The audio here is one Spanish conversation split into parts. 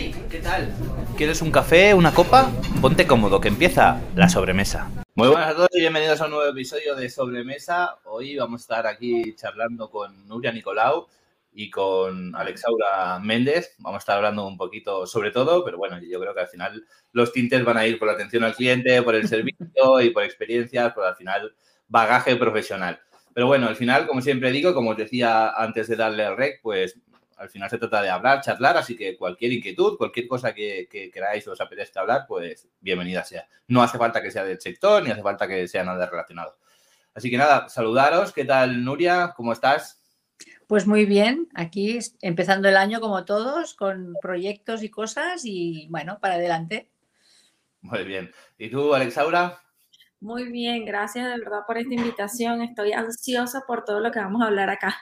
Hey, ¿qué tal? ¿Quieres un café, una copa? Ponte cómodo, que empieza la sobremesa. Muy buenas a todos y bienvenidos a un nuevo episodio de Sobremesa. Hoy vamos a estar aquí charlando con Nuria Nicolau y con Alexaura Méndez. Vamos a estar hablando un poquito sobre todo, pero bueno, yo creo que al final los tintes van a ir por la atención al cliente, por el servicio y por experiencias, por al final bagaje profesional. Pero bueno, al final, como siempre digo, como os decía antes de darle al rec, pues al final se trata de hablar, charlar, así que cualquier inquietud, cualquier cosa que, queráis o os apetezca hablar, pues bienvenida sea. No hace falta que sea del sector, ni hace falta que sea nada relacionado. Así que nada, saludaros. ¿Qué tal, Nuria? ¿Cómo estás? Pues muy bien, aquí empezando el año como todos, con proyectos y cosas y bueno, para adelante. Muy bien. ¿Y tú, Alexaura? Muy bien, gracias de verdad por esta invitación. Estoy ansiosa por todo lo que vamos a hablar acá.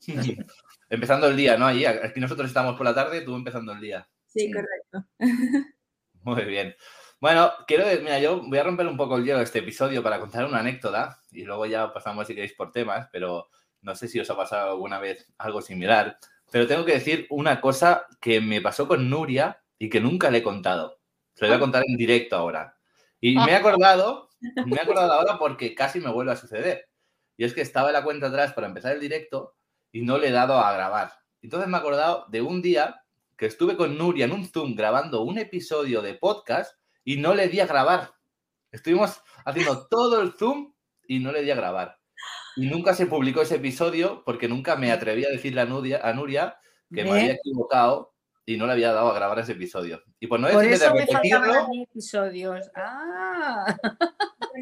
empezando el día, ¿no? aquí nosotros estamos por la tarde, tú empezando el día. Sí, correcto. Muy bien. Bueno, quiero, mira, yo voy a romper un poco el hielo de este episodio para contar una anécdota y luego ya pasamos si queréis por temas, pero no sé si os ha pasado alguna vez algo similar. Pero tengo que decir una cosa que me pasó con Nuria y que nunca le he contado. Se lo voy a contar en directo ahora. Y me he acordado, me he acordado ahora porque casi me vuelve a suceder. Y es que estaba en la cuenta atrás para empezar el directo y no le he dado a grabar. Entonces me he acordado de un día que estuve con Nuria en un Zoom grabando un episodio de podcast y no le di a grabar. Estuvimos haciendo todo el Zoom y no le di a grabar. Y nunca se publicó ese episodio porque nunca me atreví a decirle a Nuria, a Nuria que me había equivocado y no le había dado a grabar ese episodio. Y por no por eso de repetirlo... Me episodios. Ah.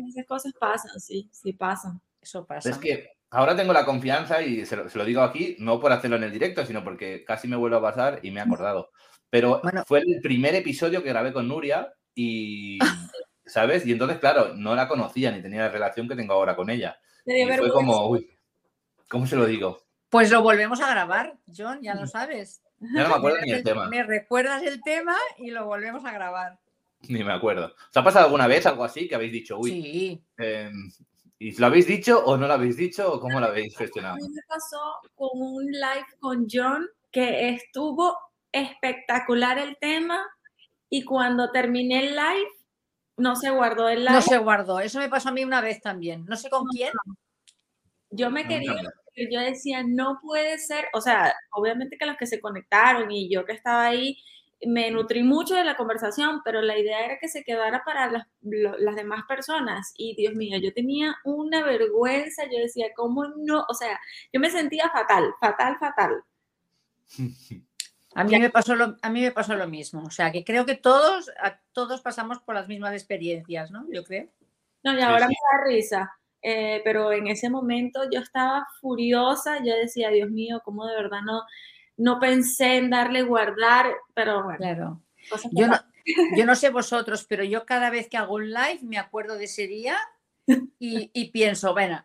Esas cosas pasan, sí, sí pasan. Eso pasa. Es que ahora tengo la confianza y se lo, digo aquí, no por hacerlo en el directo, sino porque casi me vuelvo a pasar y me he acordado. Pero fue el primer episodio que grabé con Nuria y, ¿sabes? Y entonces, claro, no la conocía ni tenía la relación que tengo ahora con ella. Y fue como, uy, ¿cómo se lo digo? Pues lo volvemos a grabar, John, ya lo sabes. Ya no me acuerdo ni el tema. Me recuerdas el tema y lo volvemos a grabar. Ni me acuerdo. ¿Os ha pasado alguna vez algo así que habéis dicho, uy, sí. Em, ¿Y lo habéis dicho o no lo habéis dicho o cómo lo habéis gestionado? A mí me pasó con un live con John que estuvo espectacular el tema y cuando terminé el live no se guardó el live. No se guardó, eso me pasó a mí una vez también, no sé con quién. Yo me quería, yo decía, no puede ser, o sea, obviamente que los que se conectaron y yo que estaba ahí, me nutrí mucho de la conversación, pero la idea era que se quedara para las, las, demás personas. Y Dios mío, yo tenía una vergüenza, yo decía, ¿cómo no? O sea, yo me sentía fatal, fatal, fatal. A mí, me pasó lo, a mí me pasó lo mismo. O sea, que creo que todos, todos pasamos por las mismas experiencias, ¿no? Yo creo. No, y ahora me da risa. Eh, pero en ese momento yo estaba furiosa, yo decía, Dios mío, ¿cómo de verdad no, no pensé en darle guardar, pero bueno. Claro. Yo no, yo no sé vosotros, pero yo cada vez que hago un live me acuerdo de ese día y, pienso, bueno,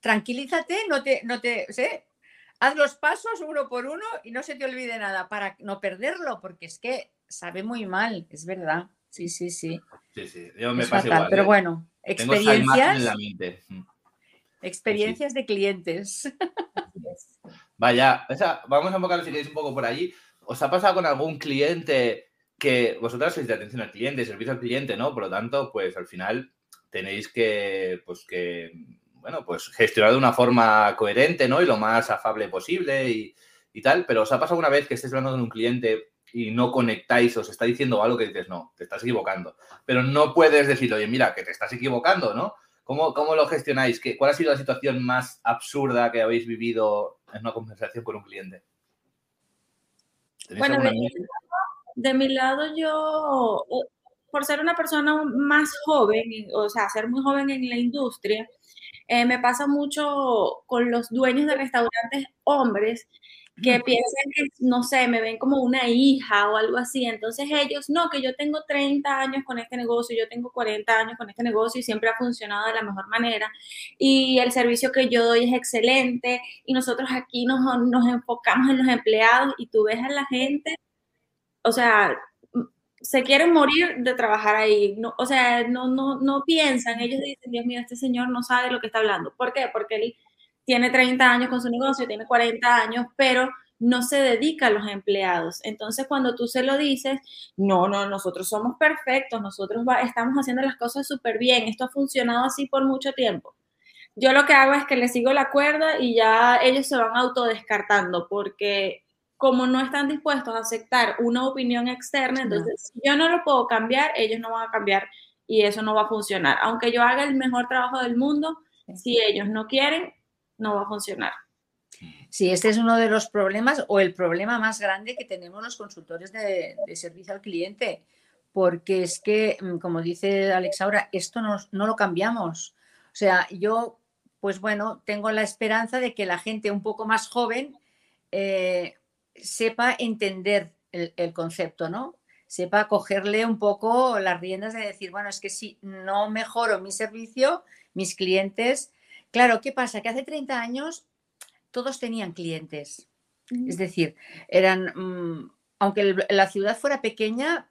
tranquilízate, no te, no te, ¿sé? haz los pasos uno por uno y no se te olvide nada para no perderlo, porque es que sabe muy mal, es verdad. Sí, sí, sí. Sí, sí, yo me pasa igual. Pero ¿eh? bueno, experiencias. Experiencias de clientes. Vaya, vamos a enfocar si queréis un poco por allí. ¿Os ha pasado con algún cliente que vosotras sois de atención al cliente, servicio al cliente, ¿no? Por lo tanto, pues al final tenéis que, pues que, bueno, pues gestionar de una forma coherente, ¿no? Y lo más afable posible y, y tal. Pero ¿os ha pasado una vez que estéis hablando con un cliente y no conectáis, os está diciendo algo que dices, no, te estás equivocando. Pero no puedes decir, oye, mira, que te estás equivocando, ¿no? ¿Cómo, cómo lo gestionáis? ¿Qué, ¿Cuál ha sido la situación más absurda que habéis vivido en una conversación con un cliente? Bueno, de mi, lado, yo, por ser una persona más joven, o sea, ser muy joven en la industria, eh, me pasa mucho con los dueños de restaurantes hombres que piensan que, no sé, me ven como una hija o algo así. Entonces ellos, no, que yo tengo 30 años con este negocio, yo tengo 40 años con este negocio y siempre ha funcionado de la mejor manera. Y el servicio que yo doy es excelente y nosotros aquí nos, nos enfocamos en los empleados y tú ves a la gente, o sea, se quieren morir de trabajar ahí. No, o sea, no, no, no piensan, ellos dicen, Dios mío, este señor no sabe lo que está hablando. ¿Por qué? Porque él tiene 30 años con su negocio, tiene 40 años, pero no se dedica a los empleados. Entonces, cuando tú se lo dices, no, no, nosotros somos perfectos, nosotros estamos haciendo las cosas súper bien, esto ha funcionado así por mucho tiempo. Yo lo que hago es que les sigo la cuerda y ya ellos se van autodescartando porque como no están dispuestos a aceptar una opinión externa, entonces si yo no lo puedo cambiar, ellos no van a cambiar y eso no va a funcionar. Aunque yo haga el mejor trabajo del mundo, si ellos no quieren, no va a funcionar. Sí, este es uno de los problemas o el problema más grande que tenemos los consultores de, servicio al cliente, porque es que, mm, como dice Alex ahora, esto no, lo cambiamos. O sea, yo, pues bueno, tengo la esperanza de que la gente un poco más joven eh, sepa entender el, el, concepto, ¿no? Sepa cogerle un poco las riendas de decir, bueno, es que si no mejoro mi servicio, mis clientes. Claro, ¿qué pasa? Que hace 30 años todos tenían clientes. Es decir, eran, mm, aunque la ciudad fuera pequeña,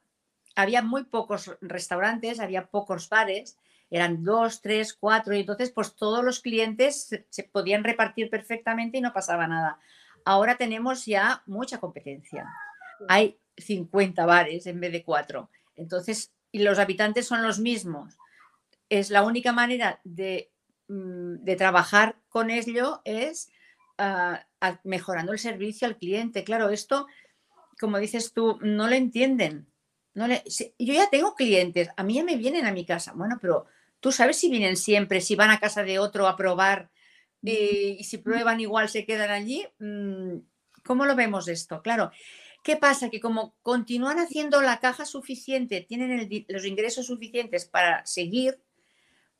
había muy pocos restaurantes, había pocos bares, eran dos, tres, cuatro, y entonces pues todos los clientes se, podían repartir perfectamente y no pasaba nada. Ahora tenemos ya mucha competencia. Hay 50 bares en vez de cuatro. Entonces, y los habitantes son los mismos. Es la única manera de, de trabajar con ello es mejorando el servicio al cliente. Claro, esto, como dices tú, no lo entienden. No le, yo ya tengo clientes, a mí ya me vienen a mi casa. Bueno, pero tú sabes si vienen siempre, si van a casa de otro a probar y si prueban igual se quedan allí. Mm, ¿Cómo lo vemos esto? Claro. ¿Qué pasa? Que como continúan haciendo la caja suficiente, tienen los ingresos suficientes para seguir,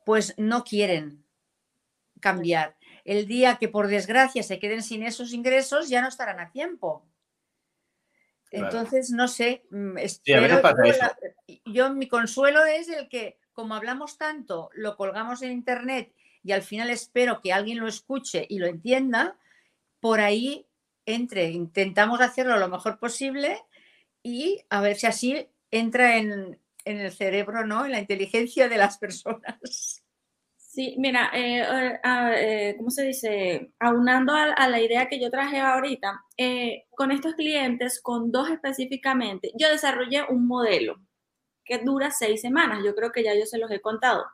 pues no quieren cambiar el día que por desgracia se queden sin esos ingresos ya no estarán a tiempo. Entonces, no sé, mm, yo, mi consuelo es el que, como hablamos tanto, lo colgamos en internet y al final espero que alguien lo escuche y lo entienda, por ahí entre, intentamos hacerlo lo mejor posible y a ver si así entra en, en el cerebro, ¿no? En la inteligencia de las personas. Sí, mira, eh, eh, eh, ¿cómo se dice? Aunando a, la idea que yo traje ahorita, con estos clientes, con dos específicamente, yo desarrollé un modelo que dura seis semanas. Yo creo que ya yo se los he contado.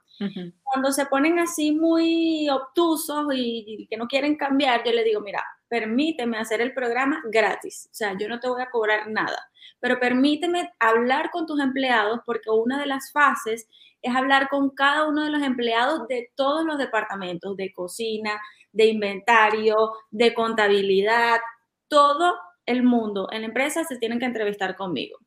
Cuando se ponen así muy obtusos y, que no quieren cambiar, yo le digo, mira, permíteme hacer el programa gratis. O sea, yo no te voy a cobrar nada, pero permíteme hablar con tus empleados porque una de las fases es hablar con cada uno de los empleados de todos los departamentos, de cocina, de inventario, de contabilidad, todo el mundo en la empresa se tienen que entrevistar conmigo.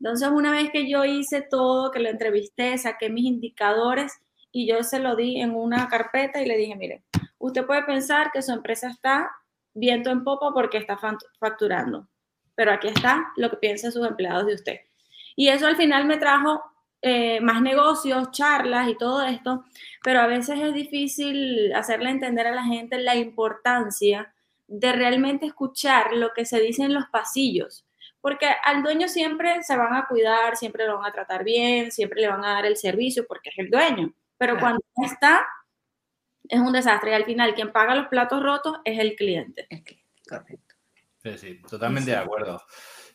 Entonces, una vez que yo hice todo, que lo entrevisté, saqué mis indicadores y yo se lo di en una carpeta y le dije, mire, usted puede pensar que su empresa está viento en popa porque está facturando, pero aquí está lo que piensan sus empleados de usted. Y eso al final me trajo eh, más negocios, charlas y todo esto, pero a veces es difícil hacerle entender a la gente la importancia de realmente escuchar lo que se dice en los pasillos, porque al dueño siempre se van a cuidar, siempre lo van a tratar bien, siempre le van a dar el servicio porque es el dueño, pero cuando está, es un desastre y al final quien paga los platos rotos es el cliente. correcto. Sí, sí, totalmente de acuerdo.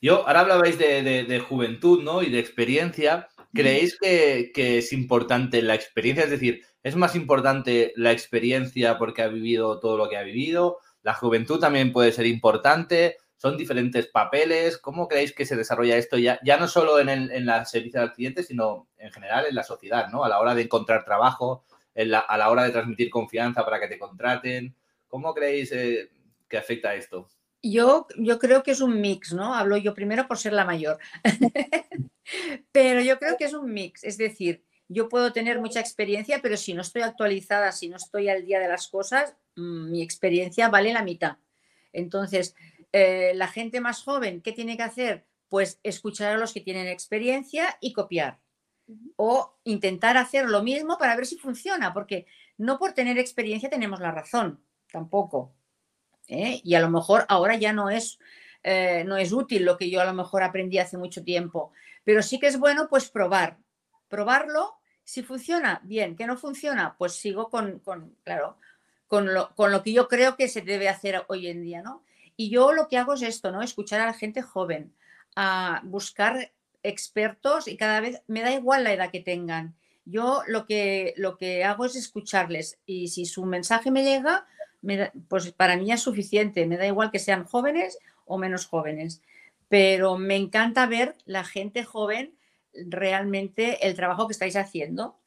Yo, ahora hablabais de, de, juventud, ¿no? Y de experiencia. ¿Creéis que, es importante la experiencia? Es decir, ¿es más importante la experiencia porque ha vivido todo lo que ha vivido? ¿La juventud también puede ser importante? ¿Son diferentes papeles? ¿Cómo creéis que se desarrolla esto ya, ya no solo en, el, en la servicio al cliente, sino en general en la sociedad, ¿no? A la hora de encontrar trabajo, a la hora de transmitir confianza para que te contraten. ¿Cómo creéis eh, que afecta esto? Yo, yo creo que es un mix, ¿no? Hablo yo primero por ser la mayor, pero yo creo que es un mix, es decir, yo puedo tener mucha experiencia, pero si no estoy actualizada, si no estoy al día de las cosas, mm, mi experiencia vale la mitad. Entonces, eh, la gente más joven, ¿qué tiene que hacer? Pues escuchar a los que tienen experiencia y copiar. O intentar hacer lo mismo para ver si funciona, porque no por tener experiencia tenemos la razón, tampoco. ¿eh? Y a lo mejor ahora ya no es, eh, no es útil lo que yo a lo mejor aprendí hace mucho tiempo, pero sí que es bueno pues probar, probarlo, si funciona, bien, que no funciona, pues sigo con, claro, con lo, con lo, que yo creo que se debe hacer hoy en día, ¿no? Y yo lo que hago es esto, ¿no? Escuchar a la gente joven, a buscar expertos y cada vez me da igual la edad que tengan. Yo lo que, lo que hago es escucharles y si su mensaje me llega, pues para mí es suficiente. Me da igual que sean jóvenes o menos jóvenes. Pero me encanta ver la gente joven realmente el trabajo que estáis haciendo.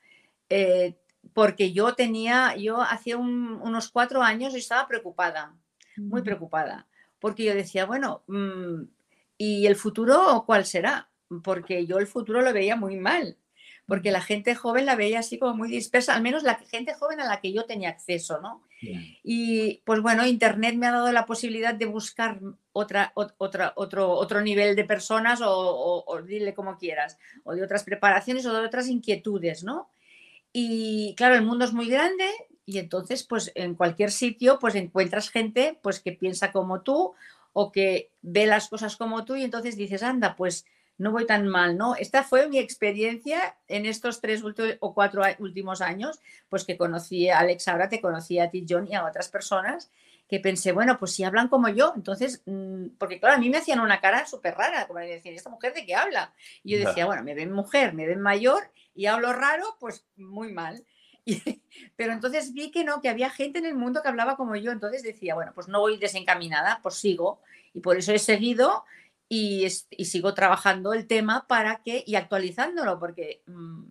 Eh, porque yo tenía, yo hace unos cuatro años estaba preocupada, muy preocupada, porque yo decía, bueno, mm, ¿y el futuro cuál será? Porque yo el futuro lo veía muy mal porque la gente joven la veía así como muy dispersa, al menos la gente joven a la que yo tenía acceso, ¿no? Y pues bueno, Internet me ha dado la posibilidad de buscar otra, otra, otro, otro nivel de personas o, o, dile como quieras, o de otras preparaciones o de otras inquietudes, ¿no? Y claro, el mundo es muy grande y entonces pues en cualquier sitio pues encuentras gente pues que piensa como tú o que ve las cosas como tú y entonces dices, anda, pues no voy tan mal, ¿no? Esta fue mi experiencia en estos tres o cuatro últimos años, pues que conocí a Alex, ahora te conocí a ti, John, y a otras personas, que pensé, bueno, pues si hablan como yo, entonces, mm, porque claro, a mí me hacían una cara súper rara, como decir, ¿esta mujer de qué habla? Y yo decía, bueno, me ven mujer, me ven mayor y hablo raro, pues muy mal. pero entonces vi que no, que había gente en el mundo que hablaba como yo, entonces decía, bueno, pues no voy desencaminada, pues sigo. Y por eso he seguido y, sigo trabajando el tema para que, y actualizándolo, porque mm,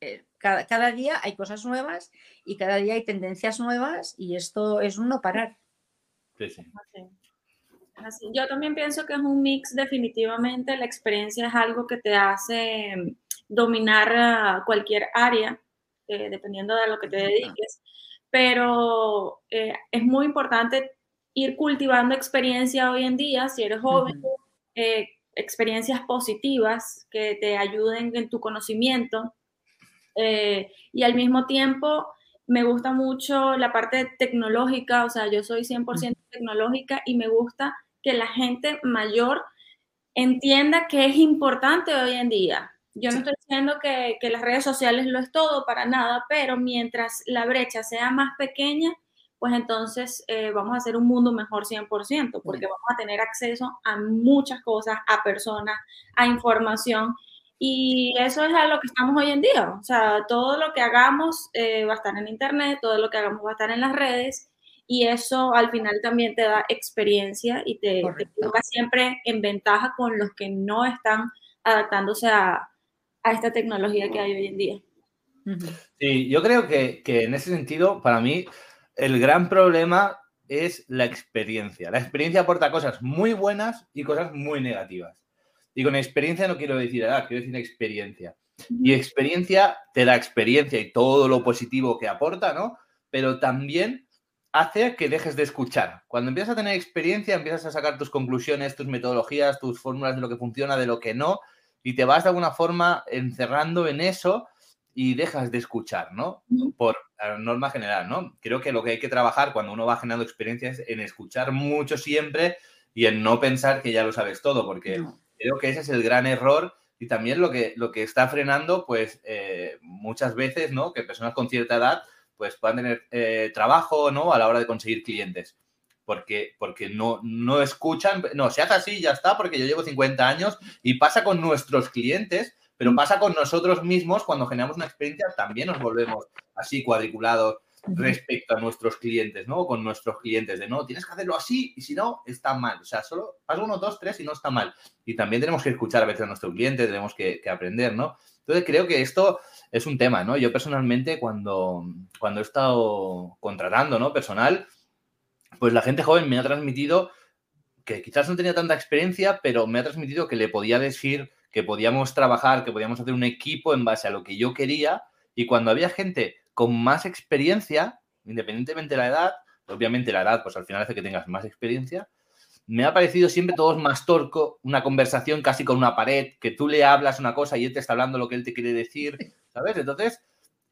eh, cada, día hay cosas nuevas y cada día hay tendencias nuevas y esto es un no parar. Yo también pienso que es un mix definitivamente, la experiencia es algo que te hace mm, dominar cualquier área, eh, dependiendo de lo que te dediques, pero eh, es muy importante ir cultivando experiencia hoy en día, si eres joven, eh, experiencias positivas que te ayuden en tu conocimiento eh, y al mismo tiempo me gusta mucho la parte tecnológica, o sea, yo soy 100% tecnológica y me gusta que la gente mayor entienda que es importante hoy en día. Yo no estoy diciendo que, que, las redes sociales lo es todo para nada, pero mientras la brecha sea más pequeña, pues entonces eh, vamos a hacer un mundo mejor 100%, porque vamos a tener acceso a muchas cosas, a personas, a información. Y eso es a lo que estamos hoy en día. O sea, todo lo que hagamos eh, va a estar en Internet, todo lo que hagamos va a estar en las redes. Y eso al final también te da experiencia y te, te siempre en ventaja con los que no están adaptándose a, a esta tecnología que hay hoy en día. Sí, yo creo que, que en ese sentido, para mí, el gran problema es la experiencia. La experiencia aporta cosas muy buenas y cosas muy negativas. Y con experiencia no quiero decir edad, quiero decir experiencia. Y experiencia te da experiencia y todo lo positivo que aporta, ¿no? Pero también hace que dejes de escuchar. Cuando empiezas a tener experiencia, empiezas a sacar tus conclusiones, tus metodologías, tus fórmulas de lo que funciona, de lo que no, y te vas de alguna forma encerrando en eso y dejas de escuchar, ¿no? Por norma general, ¿no? Creo que lo que hay que trabajar cuando uno va generando experiencias es en escuchar mucho siempre y en no pensar que ya lo sabes todo, porque creo que ese es el gran error y también lo que, lo que está frenando, pues eh, muchas veces, ¿no? Que personas con cierta edad, pues puedan tener eh, trabajo, ¿no? A la hora de conseguir clientes. Porque, porque no, no escuchan, no, se hace así, ya está, porque yo llevo 50 años y pasa con nuestros clientes pero pasa con nosotros mismos cuando generamos una experiencia, también nos volvemos así cuadriculados respecto a nuestros clientes, ¿no? Con nuestros clientes, de no, tienes que hacerlo así y si no, está mal. O sea, solo pasa uno, dos, tres y no está mal. Y también tenemos que escuchar a veces a nuestro cliente, tenemos que, aprender, ¿no? Entonces creo que esto es un tema, ¿no? Yo personalmente cuando, cuando he estado contratando, ¿no? Personal, pues la gente joven me ha transmitido que quizás no tenía tanta experiencia, pero me ha transmitido que le podía decir que podíamos trabajar, que podíamos hacer un equipo en base a lo que yo quería. Y cuando había gente con más experiencia, independientemente de la edad, obviamente la edad, pues al final hace que tengas más experiencia, me ha parecido siempre todo más torco, una conversación casi con una pared, que tú le hablas una cosa y él te está hablando lo que él te quiere decir, ¿sabes? Entonces,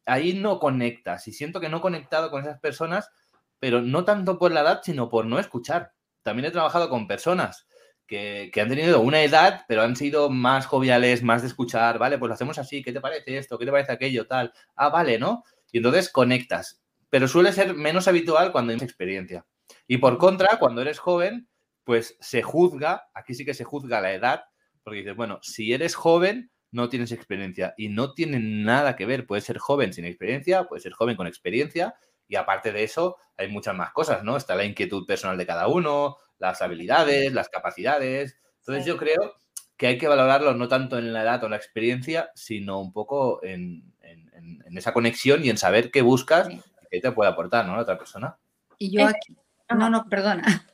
ahí no conectas y siento que no he conectado con esas personas, pero no tanto por la edad, sino por no escuchar. También he trabajado con personas que, han tenido una edad, pero han sido más joviales, más de escuchar, vale, pues lo hacemos así, ¿qué te parece esto? ¿Qué te parece aquello? Tal. Ah, vale, ¿no? Y entonces conectas. Pero suele ser menos habitual cuando tienes experiencia. Y por contra, cuando eres joven, pues se juzga, aquí sí que se juzga la edad, porque dices, bueno, si eres joven, no tienes experiencia y no tiene nada que ver. Puedes ser joven sin experiencia, puedes ser joven con experiencia y aparte de eso hay muchas más cosas, ¿no? Está la inquietud personal de cada uno, las habilidades, las capacidades. Entonces yo creo que hay que valorarlo no tanto en la edad o la experiencia, sino un poco en, esa conexión y en saber qué buscas y qué te puede aportar, ¿no? La otra persona. Y yo aquí... No, no, perdona.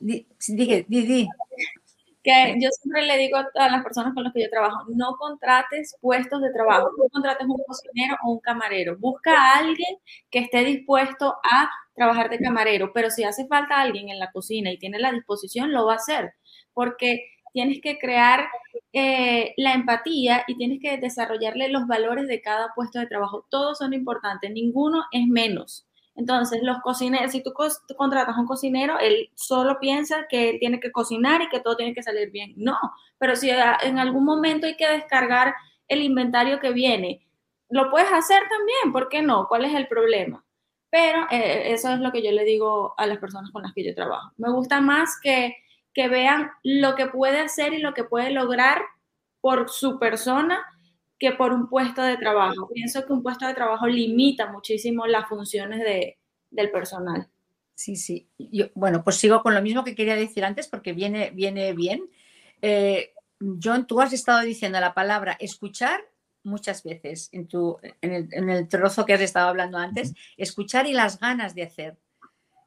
Dije, di, di que yo siempre le digo a las personas con las que yo trabajo, no contrates puestos de trabajo, no contrates un cocinero o un camarero, busca a alguien que esté dispuesto a trabajar de camarero, pero si hace falta alguien en la cocina y tiene la disposición, lo va a hacer, porque tienes que crear eh, la empatía y tienes que desarrollarle los valores de cada puesto de trabajo. Todos son importantes, ninguno es menos. Entonces, los cocineros, si tú, contratas a un cocinero, él solo piensa que tiene que cocinar y que todo tiene que salir bien. No, pero si en algún momento hay que descargar el inventario que viene, lo puedes hacer también, ¿por qué no? ¿Cuál es el problema? Pero eh, eso es lo que yo le digo a las personas con las que yo trabajo. Me gusta más que, que vean lo que puede hacer y lo que puede lograr por su persona que por un puesto de trabajo. Pienso que un puesto de trabajo limita muchísimo las funciones de, del personal. Sí, sí. Yo, bueno, pues sigo con lo mismo que quería decir antes porque viene, viene bien. Eh, John, tú has estado diciendo la palabra escuchar muchas veces en, tu, en, el, en el trozo que has estado hablando antes, escuchar y las ganas de hacer.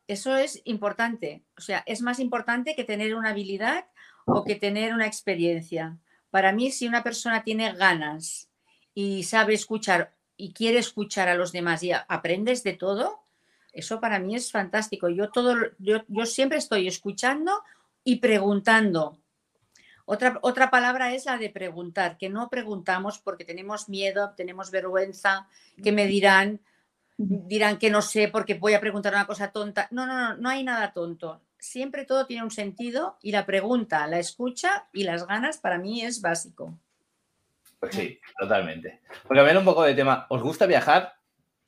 Eso es importante. O sea, es más importante que tener una habilidad o que tener una experiencia. Para mí, si una persona tiene ganas y sabe escuchar y quiere escuchar a los demás y aprendes de todo, eso para mí es fantástico. Yo, todo, yo, siempre estoy escuchando y preguntando. Otra, otra palabra es la de preguntar, que no preguntamos porque tenemos miedo, tenemos vergüenza, que me dirán, dirán que no sé porque voy a preguntar una cosa tonta. No, no, no, no hay nada tonto siempre todo tiene un sentido y la pregunta, la escucha y las ganas para mí es básico. Pues sí, totalmente. Porque a ver un poco de tema, ¿os gusta viajar?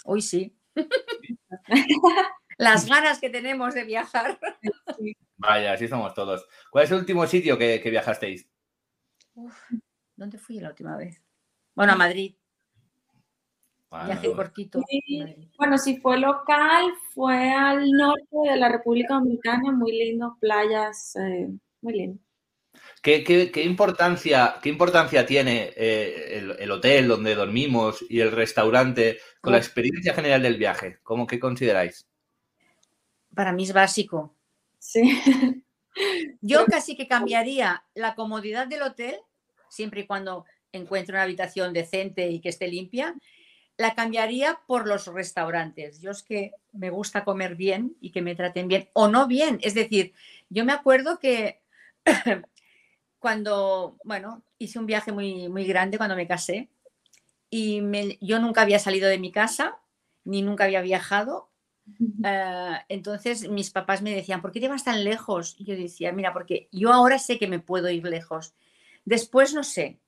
Hoy sí. las ganas que tenemos de viajar. Vaya, así somos todos. ¿Cuál es el último sitio que, viajasteis? ¿Dónde fui la última vez? Bueno, a Madrid. Viaje cortito. bueno, si fue local, fue al norte de la República Dominicana, muy lindo, playas, eh, muy lindo. ¿Qué, importancia, qué importancia tiene eh, el, hotel donde dormimos y el restaurante con la experiencia general del viaje? ¿Cómo que consideráis? Para mí es básico. Sí. Yo casi que cambiaría la comodidad del hotel, siempre y cuando encuentre una habitación decente y que esté limpia, la cambiaría por los restaurantes. Yo es que me gusta comer bien y que me traten bien o no bien. Es decir, yo me acuerdo que cuando, bueno, hice un viaje muy, muy grande cuando me casé y yo nunca había salido de mi casa ni nunca había viajado. Eh, entonces mis papás me decían, ¿por qué te vas tan lejos? Y yo decía, mira, porque yo ahora sé que me puedo ir lejos. Después no sé,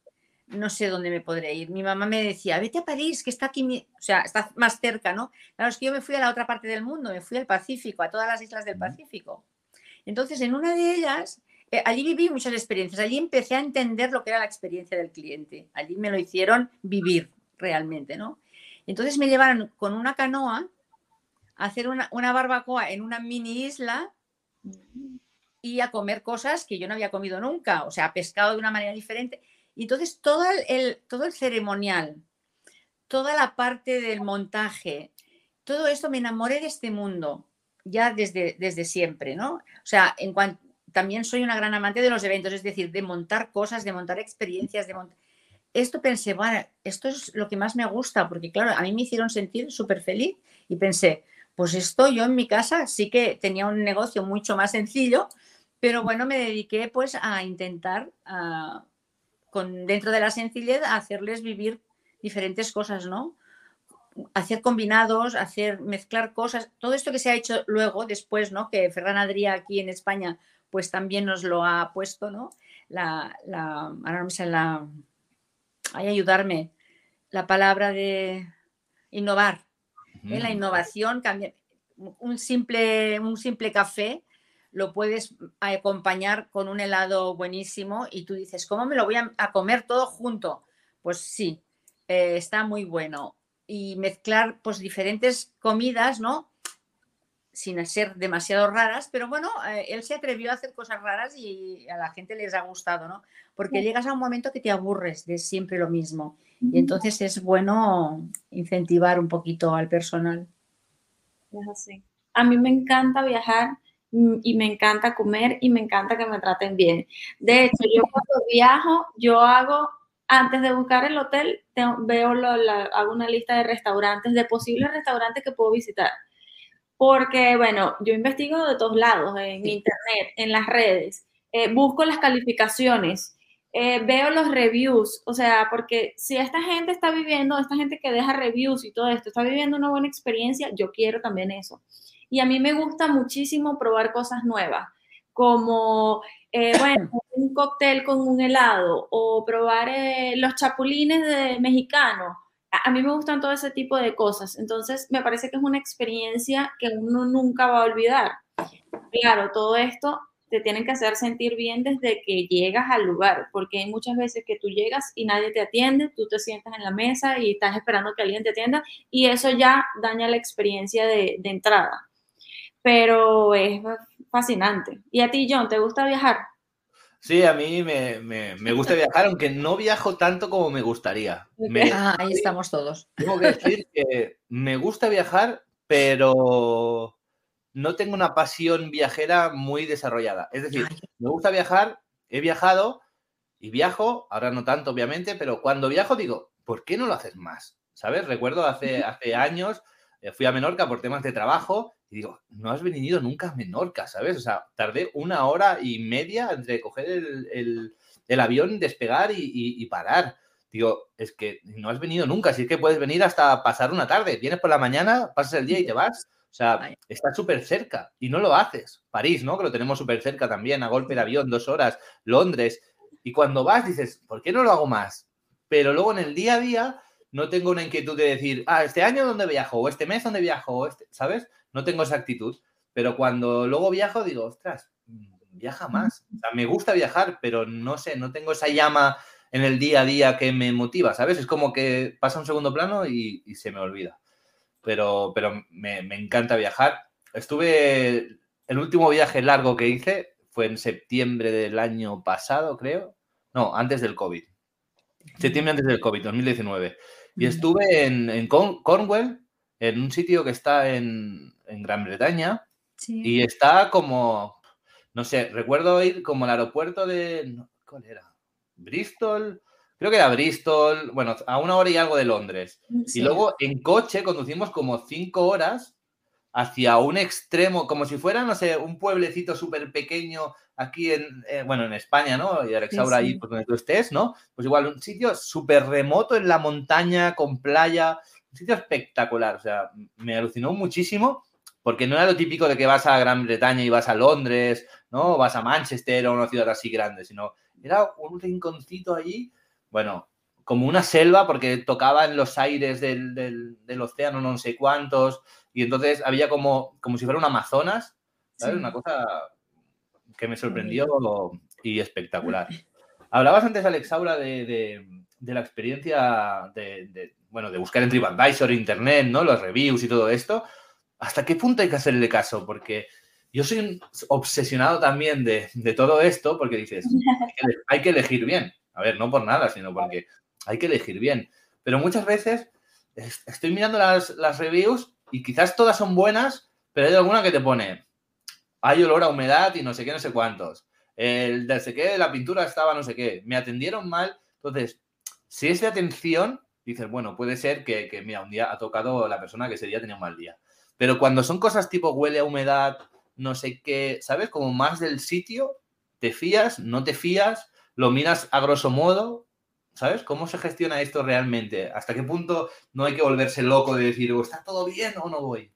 no sé dónde me podré ir. Mi mamá me decía, vete a París, que está aquí, o sea, está más cerca, ¿no? Claro, es que yo me fui a la otra parte del mundo, me fui al Pacífico, a todas las islas del Pacífico. Entonces, en una de ellas, eh, allí viví muchas experiencias, allí empecé a entender lo que era la experiencia del cliente, allí me lo hicieron vivir realmente, ¿no? Entonces me llevaron con una canoa a hacer una, una barbacoa en una mini isla y a comer cosas que yo no había comido nunca, o sea, pescado de una manera diferente. Y entonces todo el, todo el ceremonial, toda la parte del montaje, todo esto me enamoré de este mundo ya desde, desde siempre, ¿no? O sea, en cuanto, también soy una gran amante de los eventos, es decir, de montar cosas, de montar experiencias, de montar... Esto pensé, bueno, esto es lo que más me gusta, porque claro, a mí me hicieron sentir súper feliz y pensé, pues esto yo en mi casa sí que tenía un negocio mucho más sencillo, pero bueno, me dediqué pues a intentar con, dentro de la sencillez, hacerles vivir diferentes cosas, ¿no? Hacer combinados, hacer, mezclar cosas, todo esto que se ha hecho luego, después, ¿no? Que Ferran Adrià aquí en España, pues también nos lo ha puesto, ¿no? La, la ahora no me sale la, hay ayudarme, la palabra de innovar, ¿eh? la innovación, cambiar, un simple, un simple café lo puedes acompañar con un helado buenísimo y tú dices, ¿cómo me lo voy a, comer todo junto? Pues sí, eh, está muy bueno. Y mezclar pues diferentes comidas, ¿no? Sin ser demasiado raras, pero bueno, eh, él se atrevió a hacer cosas raras y a la gente les ha gustado, ¿no? Porque llegas a un momento que te aburres de siempre lo mismo. Y entonces es bueno incentivar un poquito al personal. Es así. A mí me encanta viajar Mm, y me encanta comer y me encanta que me traten bien. De hecho, yo cuando viajo, yo hago, antes de buscar el hotel, veo la, hago una lista de restaurantes, de posibles restaurantes que puedo visitar. Porque, bueno, yo investigo de todos lados, en internet, en las redes, eh, busco las calificaciones, eh, veo los reviews, o sea, porque si esta gente está viviendo, esta gente que deja reviews y todo esto, está viviendo una buena experiencia, yo quiero también eso. Y a mí me gusta muchísimo probar cosas nuevas, como, eh, un cóctel con un helado o probar eh, los chapulines de mexicano. A, mí me gustan todo ese tipo de cosas. Entonces, me parece que es una experiencia que uno nunca va a olvidar. Claro, todo esto te tienen que hacer sentir bien desde que llegas al lugar, porque hay muchas veces que tú llegas y nadie te atiende, tú te sientas en la mesa y estás esperando que alguien te atienda y eso ya daña la experiencia de entrada pero es fascinante. ¿Y a ti, John, te gusta viajar? Sí, a mí me, gusta viajar, aunque no viajo tanto como me gustaría. ah, ahí estamos todos. Tengo que decir que me gusta viajar, pero no tengo una pasión viajera muy desarrollada. Es decir, me gusta viajar, he viajado y viajo, ahora no tanto, obviamente, pero cuando viajo digo, ¿por qué no lo haces más? ¿Sabes? Recuerdo hace, hace años, eh, fui a Menorca por temas de trabajo y digo, no has venido nunca a Menorca, ¿sabes? O sea, tardé una hora y media entre coger el, avión, despegar y, parar. Digo, es que no has venido nunca, si es que puedes venir hasta pasar una tarde. Vienes por la mañana, pasas el día y te vas. O sea, está súper cerca y no lo haces. París, ¿no? Que lo tenemos súper cerca también, a golpe de avión, dos horas. Londres. Y cuando vas dices, ¿por qué no lo hago más? Pero luego en el día a día no tengo una inquietud de decir, ah, este año dónde viajo, o este mes dónde viajo, este, ¿sabes? No tengo esa actitud, pero cuando luego viajo digo, ostras, viaja más. O sea, me gusta viajar, pero no sé, no tengo esa llama en el día a día que me motiva, ¿sabes? Es como que pasa un segundo plano y, se me olvida. Pero, pero me, encanta viajar. Estuve, el último viaje largo que hice fue en septiembre del año pasado, creo. No, antes del COVID. Septiembre antes del COVID, 2019. Y estuve en, en Cornwall, en un sitio que está en, en Gran Bretaña y está como, no sé, recuerdo ir como al aeropuerto de, ¿cuál era? Bristol, creo que era Bristol, bueno, a una hora y algo de Londres. Mm, y luego en coche conducimos como cinco horas hacia un extremo, como si fuera, no sé, un pueblecito súper pequeño aquí en, eh, bueno, en España, ¿no? Y Alex, ahora ahí, por donde tú estés, ¿no? Pues igual, un sitio súper remoto en la montaña, con playa, un sitio espectacular, o sea, me alucinó muchísimo porque no era lo típico de que vas a Gran Bretaña y vas a Londres, ¿no? vas a Manchester o una ciudad así grande, sino era un rinconcito allí, bueno, como una selva, porque tocaba en los aires del, del, océano no sé cuántos, y entonces había como, como si fuera un Amazonas, ¿sabes? Una cosa que me sorprendió y espectacular. Hablabas antes, Alexaura, de, de, de la experiencia de, bueno, de buscar en TripAdvisor, Internet, ¿no? Los reviews y todo esto. ¿Hasta qué punto hay que hacerle caso? Porque yo soy obsesionado también de, todo esto, porque dices, hay que, elegir bien. A ver, no por nada, sino porque hay que elegir bien. Pero muchas veces estoy mirando las, reviews y quizás todas son buenas, pero hay alguna que te pone, hay olor a humedad y no sé qué, no sé cuántos. El de sé qué, la pintura estaba no sé qué. Me atendieron mal. Entonces, si es de atención, dices, bueno, puede ser que, que, mira, un día ha tocado la persona que ese día tenía un mal día. Pero cuando son cosas tipo huele a humedad, no sé qué, ¿sabes? Como más del sitio, te fías, no te fías, lo miras a grosso modo, ¿sabes? ¿Cómo se gestiona esto realmente? ¿Hasta qué punto no hay que volverse loco de decir, ¿está todo bien o no voy?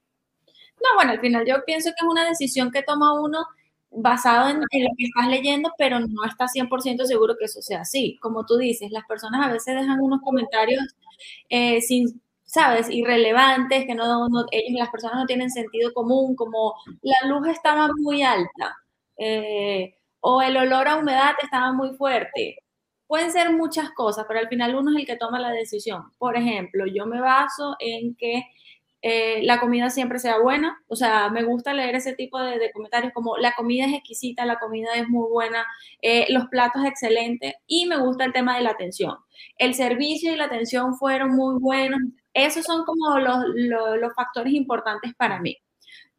No, bueno, al final yo pienso que es una decisión que toma uno basado en, lo que estás leyendo, pero no está 100% seguro que eso sea así. Como tú dices, las personas a veces dejan unos comentarios eh, sin ¿sabes? Irrelevantes, que no, ellos, las personas no tienen sentido común, como la luz estaba muy alta. eh, o el olor a humedad estaba muy fuerte. Pueden ser muchas cosas, pero al final uno es el que toma la decisión. Por ejemplo, yo me baso en que eh, la comida siempre sea buena. O sea, me gusta leer ese tipo de, comentarios como la comida es exquisita, la comida es muy buena, eh, los platos excelentes y me gusta el tema de la atención. El servicio y la atención fueron muy buenos. Esos son como los, los, factores importantes para mí.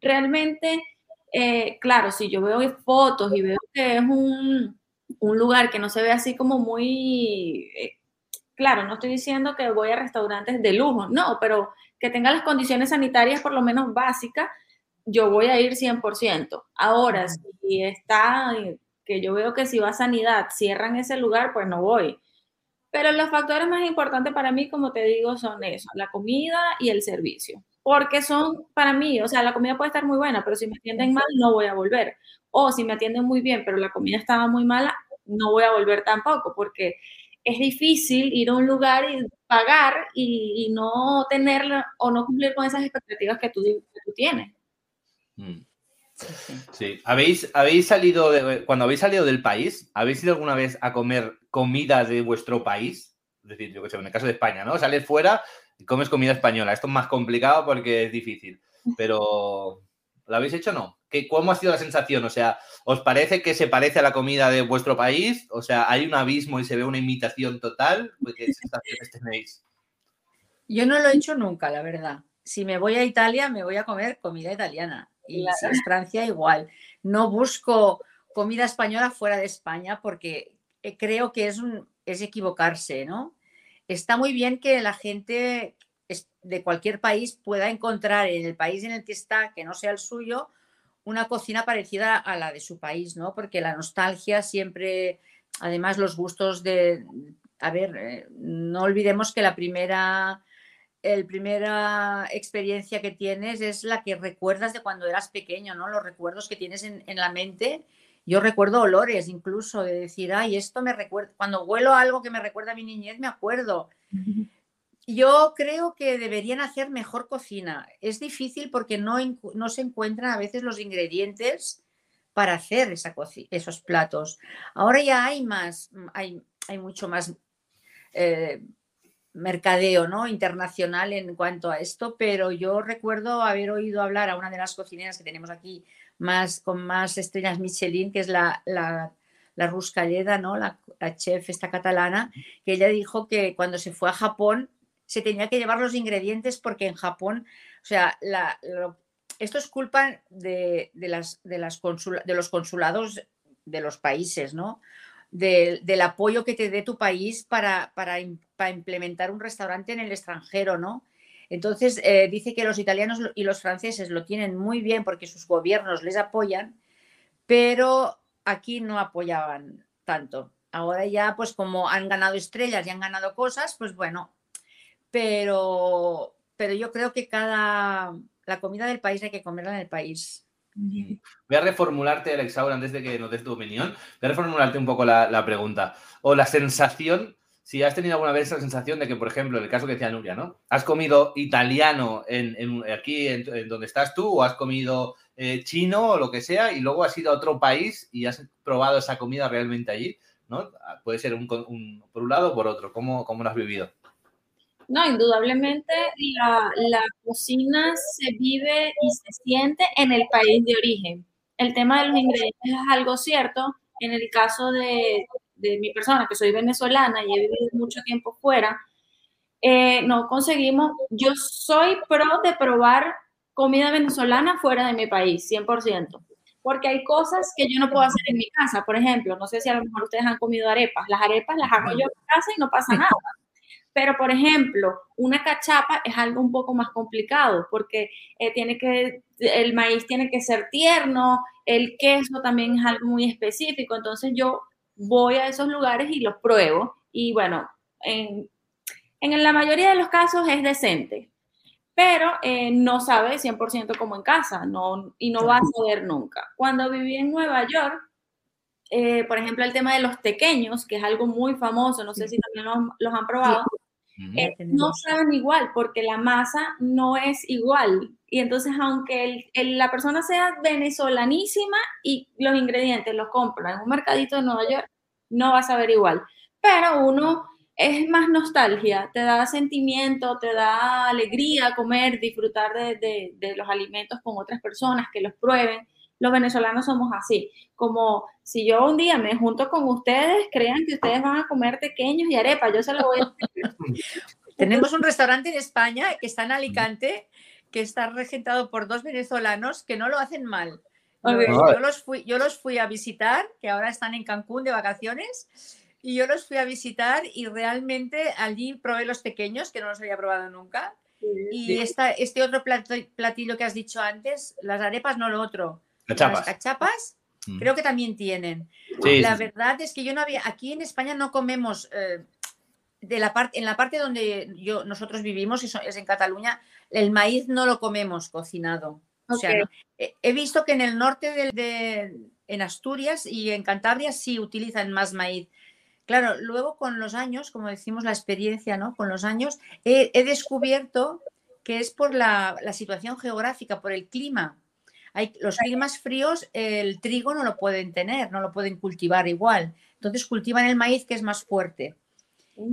Realmente, eh, claro, si yo veo fotos y veo que es un, un lugar que no se ve así como muy... claro, no estoy diciendo que voy a restaurantes de lujo, no, pero que tenga las condiciones sanitarias por lo menos básicas, yo voy a ir 100%. Ahora, si está, que yo veo que si va a sanidad, cierran ese lugar, pues no voy. Pero los factores más importantes para mí, como te digo, son eso, la comida y el servicio. Porque son para mí, o sea, la comida puede estar muy buena, pero si me atienden mal, no voy a volver. O si me atienden muy bien, pero la comida estaba muy mala, no voy a volver tampoco, porque es difícil ir a un lugar y pagar y, no tener o no cumplir con esas expectativas que tú, tienes. Mm. Sí. ¿Habéis, habéis salido, cuando habéis salido del país, ¿habéis ido alguna vez a comer comida de vuestro país? Es decir, yo que sé, en el caso de España, ¿no? Sales fuera y comes comida española. Esto es más complicado porque es difícil, pero ¿lo habéis hecho o no? ¿Cómo ha sido la sensación? O sea, ¿os parece que se parece a la comida de vuestro país? O sea, ¿hay un abismo y se ve una imitación total? ¿Qué sensaciones tenéis? Yo no lo he hecho nunca, la verdad. Si me voy a Italia, me voy a comer comida italiana. Y si es Francia, igual. No busco comida española fuera de España porque eh, creo que es, un, es equivocarse, ¿no? Está muy bien que la gente de cualquier país pueda encontrar en el país en el que está, que no sea el suyo, una cocina parecida a la de su país, ¿no? Porque la nostalgia siempre, además los gustos de, a ver, eh, no olvidemos que la primera, el primera experiencia que tienes es la que recuerdas de cuando eras pequeño, ¿no? Los recuerdos que tienes en, en la mente. Yo recuerdo olores incluso de decir, ay, esto me recuerda, cuando huelo algo que me recuerda a mi niñez, me acuerdo. Yo creo que deberían hacer mejor cocina. Es difícil porque no, no se encuentran a veces los ingredientes para hacer esa esos platos. Ahora ya hay más, hay, hay mucho más eh, mercadeo ¿no? internacional en cuanto a esto, pero yo recuerdo haber oído hablar a una de las cocineras que tenemos aquí más, con más estrellas Michelin, que es la, la, la Ruscalleda, ¿no? La, la, chef esta catalana, que ella dijo que cuando se fue a Japón se tenía que llevar los ingredientes porque en Japón, o sea, esto es culpa de, las, de, las de los consulados de los países, ¿no? Del apoyo que te dé tu país para, para, implementar un restaurante en el extranjero, ¿no? Entonces, eh, dice que los italianos y los franceses lo tienen muy bien porque sus gobiernos les apoyan, pero aquí no apoyaban tanto. Ahora ya, pues como han ganado estrellas y han ganado cosas, pues bueno, pero, pero yo creo que cada, la comida del país hay que comerla en el país. Voy a reformularte, Alexaura, antes de que nos des tu opinión, voy a reformularte un poco la, pregunta. O la sensación, si has tenido alguna vez la sensación de que, por ejemplo, en el caso que decía Nuria, ¿no? ¿Has comido italiano aquí, en, donde estás tú, o has comido eh, chino o lo que sea, y luego has ido a otro país y has probado esa comida realmente allí? ¿no? Puede ser un, por un lado o por otro. ¿Cómo, ¿Cómo lo has vivido? No, indudablemente la, cocina se vive y se siente en el país de origen. El tema de los ingredientes es algo cierto. En el caso de, mi persona, que soy venezolana y he vivido mucho tiempo fuera, eh, no conseguimos, yo soy pro de probar comida venezolana fuera de mi país, 100%. Porque hay cosas que yo no puedo hacer en mi casa. Por ejemplo, no sé si a lo mejor ustedes han comido arepas. Las arepas las hago yo en casa y no pasa nada. Pero, por ejemplo, una cachapa es algo un poco más complicado porque eh, tiene que, el maíz tiene que ser tierno, el queso también es algo muy específico. Entonces yo voy a esos lugares y los pruebo. Y bueno, en, la mayoría de los casos es decente, pero eh, no sabe 100% como en casa no, y no va a saber nunca. Cuando viví en Nueva York, eh, por ejemplo, el tema de los pequeños, que es algo muy famoso, no sé si también los, han probado. eh, no saben igual porque la masa no es igual. Y entonces, aunque la persona sea venezolanísima y los ingredientes los compra en un mercadito de Nueva York, no va a saber igual. Pero uno es más nostalgia, te da sentimiento, te da alegría comer, disfrutar de, de los alimentos con otras personas que los prueben los venezolanos somos así. Como si yo un día me junto con ustedes, crean que ustedes van a comer pequeños y arepa, yo se lo voy a Tenemos un restaurante en España que está en Alicante, que está regentado por dos venezolanos que no lo hacen mal. Yo, los fui, yo los fui a visitar, que ahora están en Cancún de vacaciones, y yo los fui a visitar y realmente allí probé los pequeños, que no los había probado nunca. Y esta, este otro platillo que has dicho antes, las arepas, no lo otro. Cachapas. Las cachapas mm. creo que también tienen. la verdad es que yo no había, aquí en España no comemos, eh, de la parte, en la parte donde yo, nosotros vivimos, es, es en Cataluña, el maíz no lo comemos cocinado. O sea, he visto que en el norte de, en Asturias y en Cantabria sí utilizan más maíz. Claro, luego con los años, como decimos, la experiencia, ¿no? Con los años, he, descubierto que es por la, la, situación geográfica, por el clima. Hay, los climas fríos, el trigo no lo pueden tener, no lo pueden cultivar igual. Entonces cultivan el maíz que es más fuerte.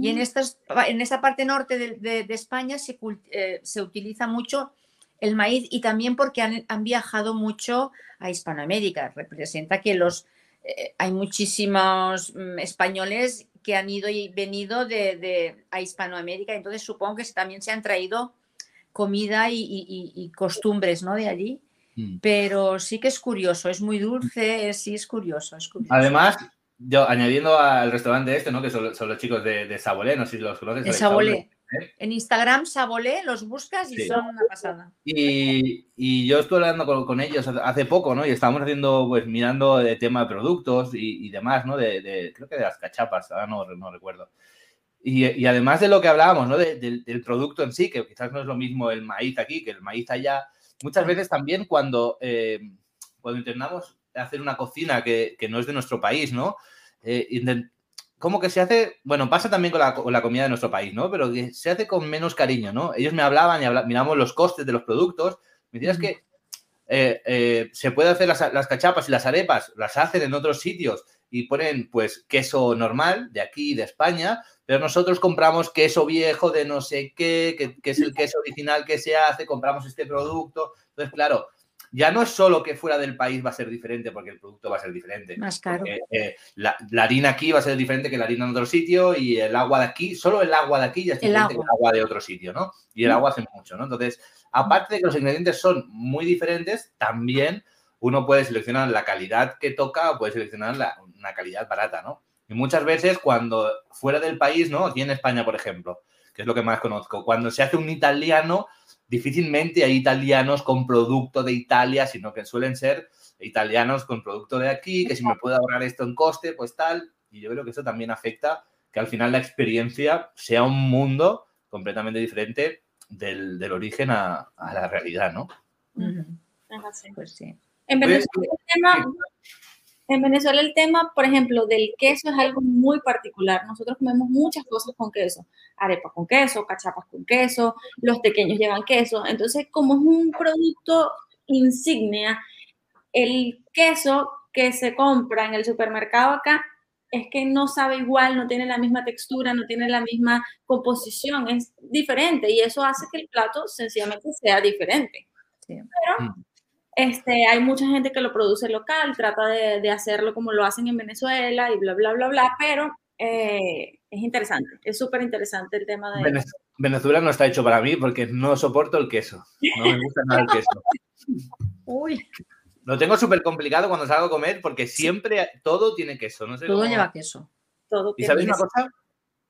Y en, mm. estas, en esta parte norte de, España se, eh, se, utiliza mucho el maíz y también porque han, viajado mucho a Hispanoamérica. Representa que los, eh, hay muchísimos mm, españoles que han ido y venido de, a Hispanoamérica, entonces supongo que también se han traído comida y, y costumbres ¿no? de allí. Mm. Pero sí que es curioso, es muy dulce, sí es curioso, es curioso. Además, yo añadiendo al restaurante este, ¿no? Que son, los chicos de, de Sabolé, no sé si los conoces. De Sabolé. ¿eh? En Instagram, Sabolé, los buscas y son una pasada. Y, y yo estuve hablando con, ellos hace poco, ¿no? Y estábamos haciendo, pues mirando de tema de productos y, demás, ¿no? De, creo que de las cachapas, ahora no, no recuerdo. Y, y, además de lo que hablábamos, ¿no? del producto en sí, que quizás no es lo mismo el maíz aquí que el maíz allá, muchas veces también cuando, eh, cuando intentamos hacer una cocina que, no es de nuestro país, ¿no? Eh, como que se hace, bueno, pasa también con la, comida de nuestro país, ¿no? Pero que se hace con menos cariño, ¿no? Ellos me hablaban y miramos los costes de los productos, me decías que eh, se puede hacer las, las, cachapas y las arepas, las hacen en otros sitios y ponen pues queso normal de aquí, de España, pero nosotros compramos queso viejo de no sé qué, que, es el queso original que se hace, compramos este producto. Entonces, claro, ya no es solo que fuera del país va a ser diferente, porque el producto va a ser diferente. Más caro. Eh, la, harina aquí va a ser diferente que la harina en otro sitio y el agua de aquí, solo el agua de aquí ya es diferente que el agua de otro sitio, ¿no? Y el agua hace mucho, ¿no? Entonces, aparte de que los ingredientes son muy diferentes, también uno puede seleccionar la calidad que toca o puede seleccionar una calidad barata, ¿no? Y muchas veces cuando fuera del país, ¿no? Aquí en España, por ejemplo, que es lo que más conozco, cuando se hace un italiano, difícilmente hay italianos con producto de Italia, sino que suelen ser italianos con producto de aquí, que si me puedo ahorrar esto en coste, pues tal. Y yo creo que eso también afecta que al final la experiencia sea un mundo completamente diferente del, origen a, la realidad, ¿no? Pues sí. En Venezuela, el tema, en Venezuela el tema, por ejemplo, del queso es algo muy particular. Nosotros comemos muchas cosas con queso. Arepas con queso, cachapas con queso, los pequeños llevan queso. Entonces, como es un producto insignia, el queso que se compra en el supermercado acá es que no sabe igual, no tiene la misma textura, no tiene la misma composición, es diferente y eso hace que el plato sencillamente sea diferente. Pero mm. Este, hay mucha gente que lo produce local, trata de, hacerlo como lo hacen en Venezuela y bla, bla, bla, bla, pero eh, es interesante, es súper interesante el tema de... Venezuela no está hecho para mí porque no soporto el queso, no me gusta nada el queso. Uy. Lo tengo súper complicado cuando salgo a comer porque siempre todo tiene queso. No sé todo lleva queso. Todo ¿Y sabéis una cosa?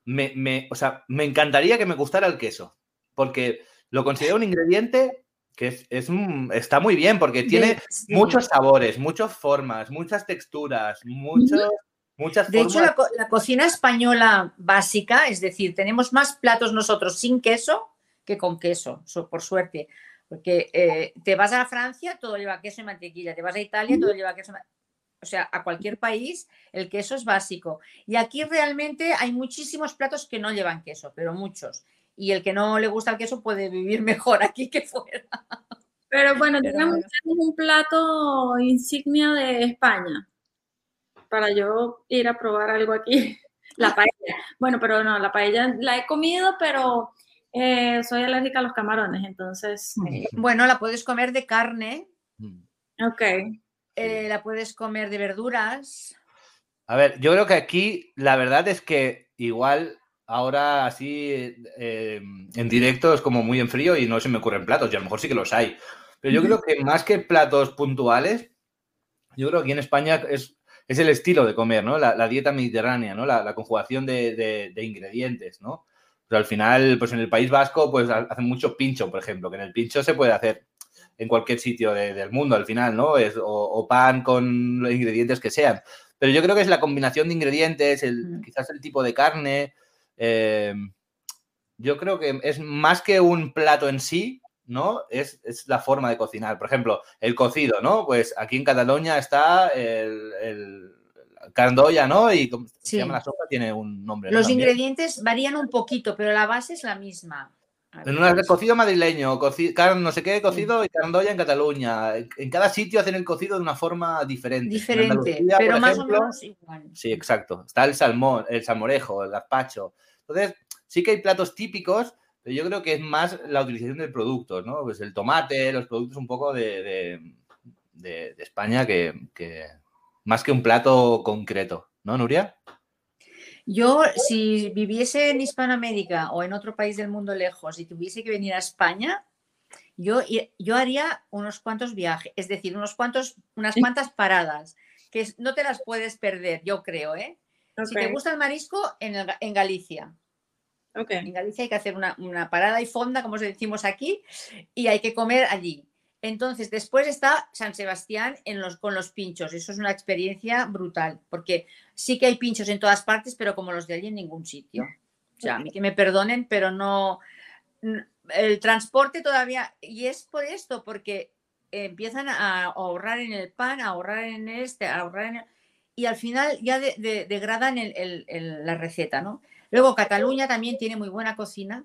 Me, me, o sea, me encantaría que me gustara el queso porque lo considero un ingrediente que es, está muy bien porque tiene muchos sabores, muchas formas, muchas texturas, muchos, muchas De hecho, la, cocina española básica, es decir, tenemos más platos nosotros sin queso que con queso, por suerte. Porque eh, te vas a Francia, todo lleva queso y mantequilla. Te vas a Italia, todo lleva queso. O o sea, a cualquier país, el queso es básico. Y aquí realmente hay muchísimos platos que no llevan queso, pero muchos. Y el que no le gusta el queso puede vivir mejor aquí que fuera. Pero bueno, tenemos un plato insignia de España para yo ir a probar algo aquí. La paella. Bueno, pero no, la paella la he comido, pero eh, soy alérgica a los camarones, entonces. Eh, bueno, la puedes comer de carne. Mm. Ok. Eh, la puedes comer de verduras. A ver, yo creo que aquí la verdad es que igual ahora así en directo es como muy en frío y no se me ocurren platos, y a lo mejor sí que los hay. Pero yo creo que más que platos puntuales, yo creo que aquí en España es es el estilo de comer, ¿no? La, dieta mediterránea, ¿no? La, conjugación de, ingredientes, ¿no? Pero al final, pues en el País Vasco, pues hacen mucho pincho, por ejemplo, que en el pincho se puede hacer en cualquier sitio del mundo al final, ¿no? Es, o, pan con los ingredientes que sean. Pero yo creo que es la combinación de ingredientes, el, mm. quizás el tipo de carne. Eh, yo creo que es más que un plato en sí, ¿no? Es, la forma de cocinar. Por ejemplo, el cocido, ¿no? Pues aquí en Cataluña está el, el candoya, ¿no? Y se llama la sopa, tiene un nombre. Los ingredientes varían un poquito, pero la base es la misma. En un cocido madrileño, no sé qué cocido y candoya en Cataluña. En cada sitio hacen el cocido de una forma diferente. Diferente, pero más o menos igual. Sí, exacto. Está el salmón, el salmorejo, el gazpacho. Entonces, sí que hay platos típicos, yo creo que es más la utilización de productos, ¿no? Pues el tomate, los productos un poco de, España que, más que un plato concreto, ¿no, Nuria? Yo, si viviese en Hispanoamérica o en otro país del mundo lejos y tuviese que venir a España, yo, yo haría unos cuantos viajes, es decir, unos cuantos, unas cuantas paradas, que no te las puedes perder, yo creo, ¿eh? Si te gusta el marisco, en, en Galicia. En Galicia hay que hacer una, parada y fonda, como decimos aquí, y hay que comer allí. Entonces, después está San Sebastián en los, con los pinchos. Eso es una experiencia brutal, porque sí que hay pinchos en todas partes, pero como los de allí en ningún sitio. O sea, a mí que me perdonen, pero no. El transporte todavía. Y es por esto, porque empiezan a ahorrar en el pan, a ahorrar en este, a ahorrar en. y al final ya degradan la receta, ¿no? Luego Cataluña también tiene muy buena cocina.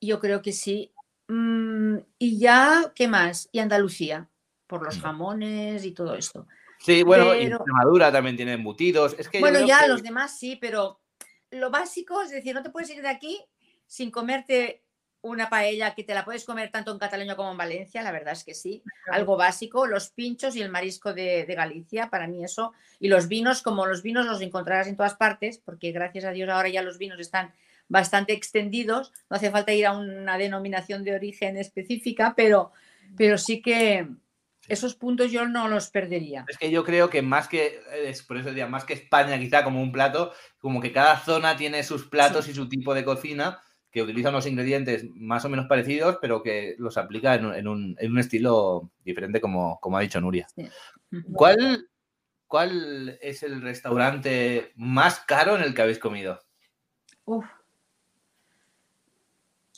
Yo creo que sí. Mm, y ya, ¿qué más? Y Andalucía, por los jamones y todo esto. Sí, bueno, Extremadura también tiene embutidos. Es que bueno, ya los demás sí, pero lo básico es decir, no te puedes ir de aquí sin comerte una paella que te la puedes comer tanto en Cataluña como en Valencia, la verdad es que sí. Algo básico, los pinchos y el marisco de, Galicia, para mí eso. Y los vinos, como los vinos los encontrarás en todas partes, porque gracias a Dios ahora ya los vinos están bastante extendidos, no hace falta ir a una denominación de origen específica, pero, pero sí que esos puntos yo no los perdería. Es que yo creo que más que, es por eso diría, más que España quizá como un plato, como que cada zona tiene sus platos y su tipo de cocina que utilizan los ingredientes más o menos parecidos, pero que los aplica en, un, estilo diferente, como, como ha dicho Nuria. ¿Cuál, ¿Cuál es el restaurante más caro en el que habéis comido?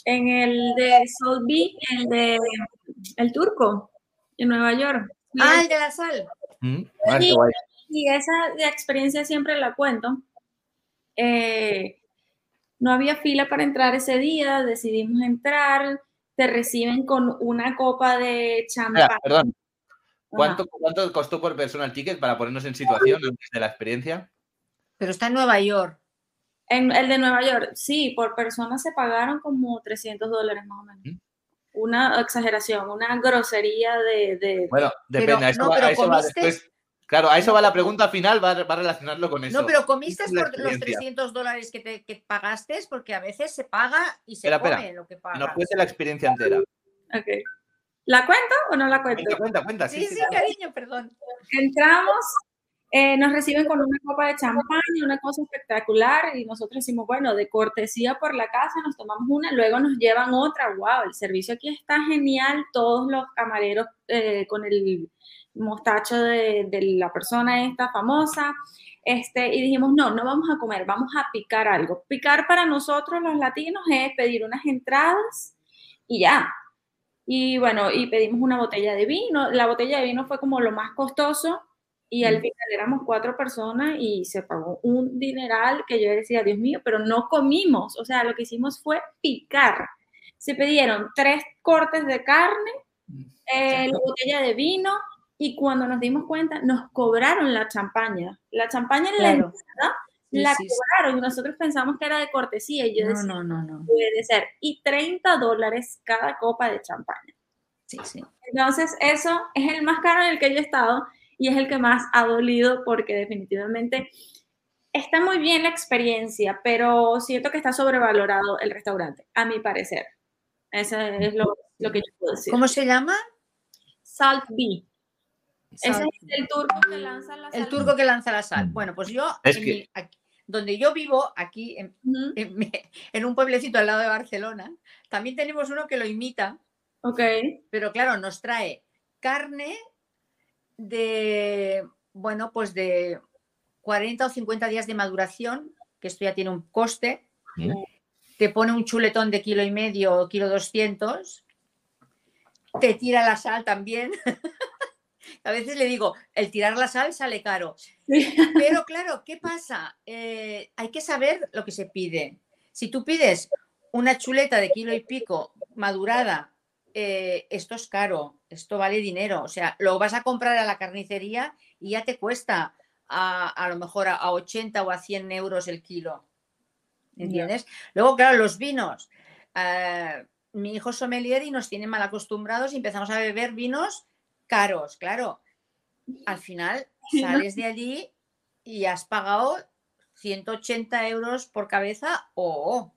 En el de Solby, el de El Turco, en Nueva York. Ah, el de la sal. Mm, ah, y, esa experiencia siempre la cuento. Eh, no había fila para entrar ese día, decidimos entrar, te reciben con una copa de champán. perdón. ¿Cuánto, ¿Cuánto, costó por persona el ticket para ponernos en situación antes de la experiencia? Pero está en Nueva York. En el de Nueva York, sí, por persona se pagaron como 300 dólares más o menos. ¿Mm? Una exageración, una grosería de... Bueno, depende, eso, va, después Claro, a eso va la pregunta final, va, a relacionarlo con eso. No, pero comiste por los 300 dólares que, te, que pagaste, porque a veces se paga y se come lo que pagas. No puede ser la experiencia entera. Ok. ¿La cuento o no la cuento? Cuenta, cuenta, Sí, sí, cariño, perdón. Entramos, eh, nos reciben con una copa de champán y una cosa espectacular y nosotros decimos, bueno, de cortesía por la casa nos tomamos una, luego nos llevan otra. ¡Wow! El servicio aquí está genial, todos los camareros eh, con el mostacho de, la persona esta famosa, este, y dijimos, no, no vamos a comer, vamos a picar algo. Picar para nosotros los latinos es pedir unas entradas y ya. Y bueno, y pedimos una botella de vino. La botella de vino fue como lo más costoso Y al final éramos cuatro personas y se pagó un dineral que yo decía, Dios mío, pero no comimos. O sea, lo que hicimos fue picar. Se pidieron tres cortes de carne, eh, la botella de vino y cuando nos dimos cuenta nos cobraron la champaña. La champaña en la la cobraron y nosotros pensamos que era de cortesía y yo decía, no, no, no, puede ser. Y 30 dólares cada copa de champaña. Sí, sí. Entonces, eso es el más caro en el que yo he estado y es el que más ha dolido porque definitivamente está muy bien la experiencia, pero siento que está sobrevalorado el restaurante, a mi parecer. Eso es lo, que yo puedo decir. ¿Cómo se llama? Salt Bee. Ese es el turco que lanza la sal. El turco que lanza la sal. Bueno, pues yo, donde yo vivo, aquí en, en, un pueblecito al lado de Barcelona, también tenemos uno que lo imita. Ok. Pero claro, nos trae carne de, bueno, pues de 40 o 50 días de maduración, que esto ya tiene un coste. Te pone un chuletón de kilo y medio o kilo 200. Te tira la sal también. A veces le digo, el tirar la sal sale caro. Pero claro, ¿qué pasa? Eh, hay que saber lo que se pide. Si tú pides una chuleta de kilo y pico madurada eh, esto es caro, esto vale dinero. O sea, lo vas a comprar a la carnicería y ya te cuesta a, lo mejor a, 80 o a 100 euros el kilo. ¿Entiendes? Luego, claro, los vinos. Eh, mi hijo sommelier y nos tiene mal acostumbrados y empezamos a beber vinos caros, claro. Al final sales de allí y has pagado 180 euros por cabeza o,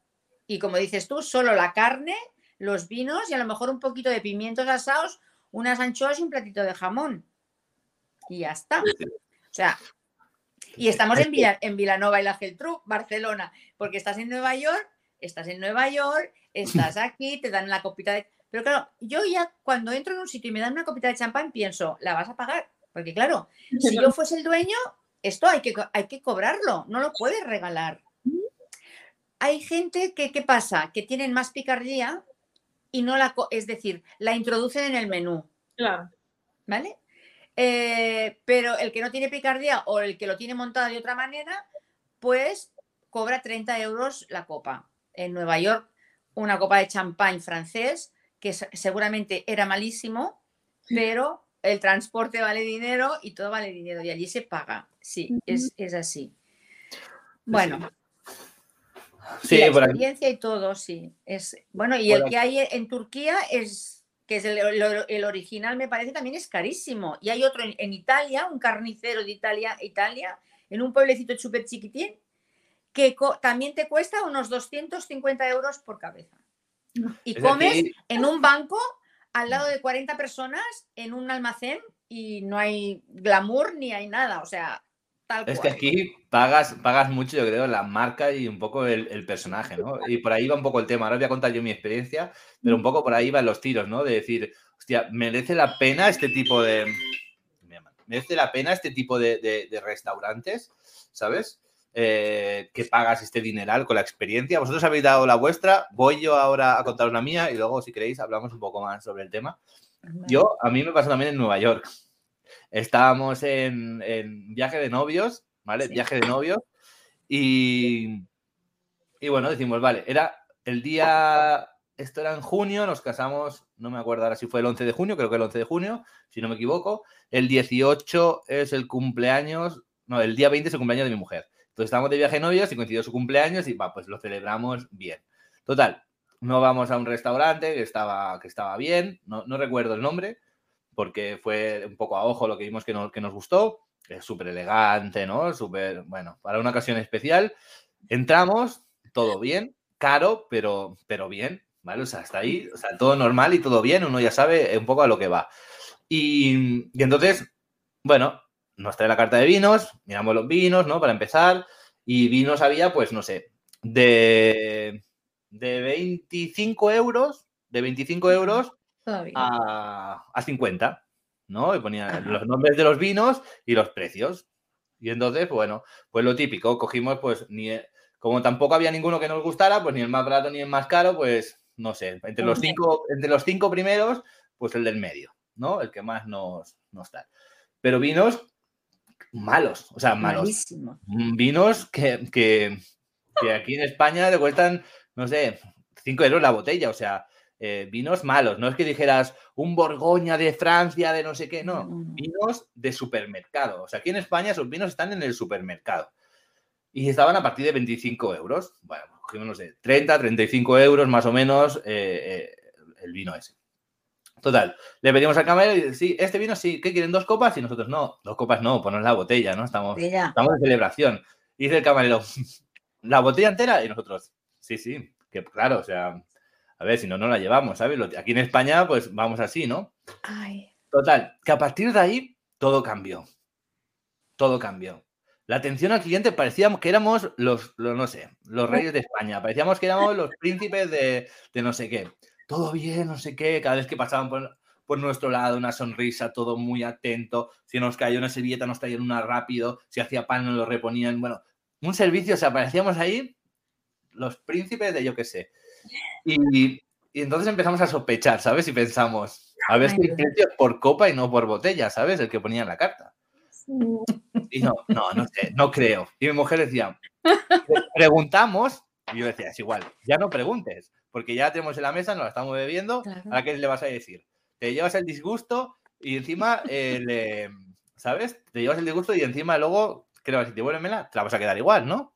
y como dices tú, solo la carne los vinos y a lo mejor un poquito de pimientos asados, unas anchoas y un platito de jamón. Y ya está. O sea, y estamos en, Vila, en Vilanova y la Geltrú, Barcelona, porque estás en Nueva York, estás en Nueva York, estás aquí, te dan la copita de... Pero claro, yo ya cuando entro en un sitio y me dan una copita de champán, pienso, la vas a pagar. Porque claro, si yo fuese el dueño, esto hay que, hay que cobrarlo, no lo puedes regalar. Hay gente que, ¿qué pasa? Que tienen más picardía y no la, es decir, la introducen en el menú. Claro. ¿Vale? Eh, pero el que no tiene picardía o el que lo tiene montado de otra manera, pues cobra 30 euros la copa. En Nueva York, una copa de champán francés, que seguramente era malísimo, pero el transporte vale dinero y todo vale dinero y allí se paga. Sí, es, así. Bueno, Sí, la experiencia y todo, sí. Es, bueno, y el que hay en Turquía es, que es el, original, me parece también es carísimo. Y hay otro en, Italia, un carnicero de Italia, Italia, en un pueblecito súper chiquitín, que también te cuesta unos 250 euros por cabeza. Y comes en un banco al lado de 40 personas en un almacén y no hay glamour ni hay nada. O sea, es que aquí pagas, pagas mucho, yo creo, la marca y un poco el, personaje, ¿no? Y por ahí va un poco el tema. Ahora voy a contar yo mi experiencia, pero un poco por ahí van los tiros, ¿no? De decir, hostia, merece la pena este tipo de. Merece la pena este tipo de, restaurantes, ¿sabes? Eh, que pagas este dineral con la experiencia. Vosotros habéis dado la vuestra, voy yo ahora a contaros la mía y luego, si queréis, hablamos un poco más sobre el tema. Yo, a mí me pasó también en Nueva York. Estábamos en, viaje de novios, ¿vale? Viaje de novios. Y, y bueno, decimos, vale, era el día, esto era en junio, nos casamos, no me acuerdo ahora si fue el 11 de junio, creo que el 11 de junio, si no me equivoco. El 18 es el cumpleaños, no, el día 20 es el cumpleaños de mi mujer. Entonces estábamos de viaje de novios y coincidió su cumpleaños y va, pues lo celebramos bien. Total, no vamos a un restaurante que estaba, que estaba bien, no, no recuerdo el nombre, porque fue un poco a ojo lo que vimos que, que nos gustó. Es súper elegante, ¿no? Súper, bueno, para una ocasión especial. Entramos, todo bien, caro, pero, pero bien, ¿vale? O sea, hasta ahí, o sea, todo normal y todo bien, uno ya sabe un poco a lo que va. Y, y entonces, bueno, nos trae la carta de vinos, miramos los vinos, ¿no? Para empezar, y vinos había, pues, no sé, de, de 25 euros, de 25 euros a, 50, ¿no? Y ponía los nombres de los vinos y los precios. Y entonces, bueno, pues lo típico, cogimos, pues, ni, como tampoco había ninguno que nos gustara, pues ni el más barato ni el más caro, pues, no sé, entre los cinco, entre los cinco primeros, pues el del medio, ¿no? El que más nos, nos da. Pero vinos malos, o sea, malos. Malísimo. Vinos que, que, que aquí en España le cuestan, no sé, 5 euros la botella, o sea, eh, vinos malos. No es que dijeras un Borgoña de Francia, de no sé qué, no. Vinos de supermercado. O sea, aquí en España esos vinos están en el supermercado. Y estaban a partir de 25 euros. Bueno, cogimos, no sé, 30, 35 euros más o menos eh, eh, el vino ese. Total, le pedimos al camarero y dice, sí, este vino sí, ¿qué quieren? ¿Dos copas? Y nosotros, no, dos copas no, ponos la botella, ¿no? Estamos, Botella. estamos de celebración. Y dice el camarero, ¿la botella entera? Y nosotros, sí, sí, que claro, o sea, a ver, si no, no la llevamos, ¿sabes? Aquí en España, pues vamos así, ¿no? Ay, Total, que a partir de ahí todo cambió. Todo cambió. La atención al cliente parecíamos que éramos los, los, no sé, los reyes de España. Parecíamos que éramos los príncipes de, de no sé qué. Todo bien, no sé qué. Cada vez que pasaban por, por nuestro lado, una sonrisa, todo muy atento. Si nos cayó una servilleta, nos traían una rápido. Si hacía pan, nos lo reponían. Bueno, un servicio, o sea, parecíamos ahí los príncipes de yo qué sé. Y, y entonces empezamos a sospechar, ¿sabes? Y pensamos, a ver si es por copa y no por botella, ¿sabes? El que ponía en la carta. Y no, no, no sé, no creo. Y mi mujer decía, "Pre- preguntamos, y yo decía, es igual, ya no preguntes, porque ya tenemos en la mesa, nos la estamos bebiendo, claro. ¿a qué le vas a decir? Te llevas el disgusto y encima, el, eh, ¿sabes? Te llevas el disgusto y encima luego, ¿qué le vas a decir? Devuélvemela, te la vas a quedar igual, ¿no?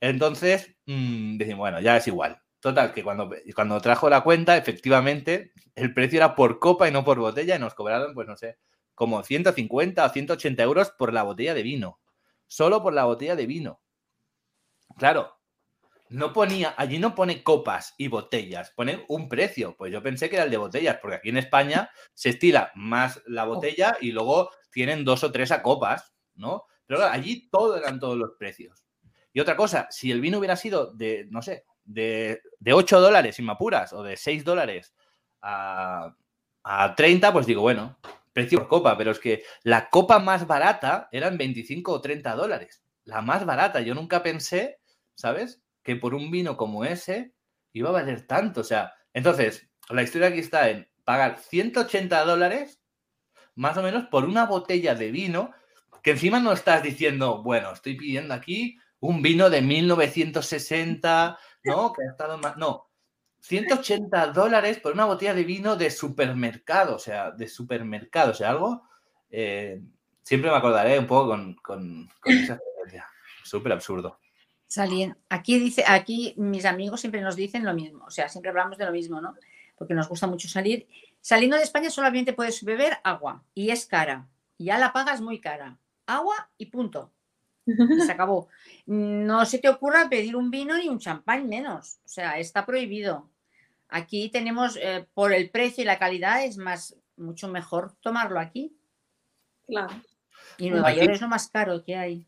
Entonces, mm, decimos, bueno, ya es igual. Total, que cuando, cuando trajo la cuenta, efectivamente, el precio era por copa y no por botella y nos cobraron, pues no sé, como 150 o 180 euros por la botella de vino. Solo por la botella de vino. Claro, no ponía, allí no pone copas y botellas, pone un precio. Pues yo pensé que era el de botellas, porque aquí en España se estila más la botella y luego tienen dos o tres a copas, ¿no? Pero claro, allí todo eran todos los precios. Y otra cosa, si el vino hubiera sido de, no sé, de, de 8 dólares sin me apuras o de 6 dólares a, a 30, pues digo, bueno, precio por copa, pero es que la copa más barata eran 25 o 30 dólares. La más barata. Yo nunca pensé, ¿sabes? Que por un vino como ese iba a valer tanto. O sea, entonces, la historia aquí está en pagar 180 dólares más o menos por una botella de vino que encima no estás diciendo, bueno, estoy pidiendo aquí un vino de 1960, ¿no? Que ha estado más... No, 180 dólares por una botella de vino de supermercado, o sea, de supermercado, o sea, algo... eh, siempre me acordaré un poco con, con- esa experiencia. Súper absurdo. Salien- Aquí dice, aquí mis amigos siempre nos dicen lo mismo, o sea, siempre hablamos de lo mismo, ¿no? Porque nos gusta mucho salir. Saliendo de España solamente puedes beber agua y es cara. Ya la pagas muy cara. Agua y punto. Y se acabó. No se te ocurra pedir un vino ni un champán menos. O sea, está prohibido. Aquí tenemos, eh, por el precio y la calidad, es más, mucho mejor tomarlo aquí. Claro. Y Nueva Aquí- York es lo más caro que hay.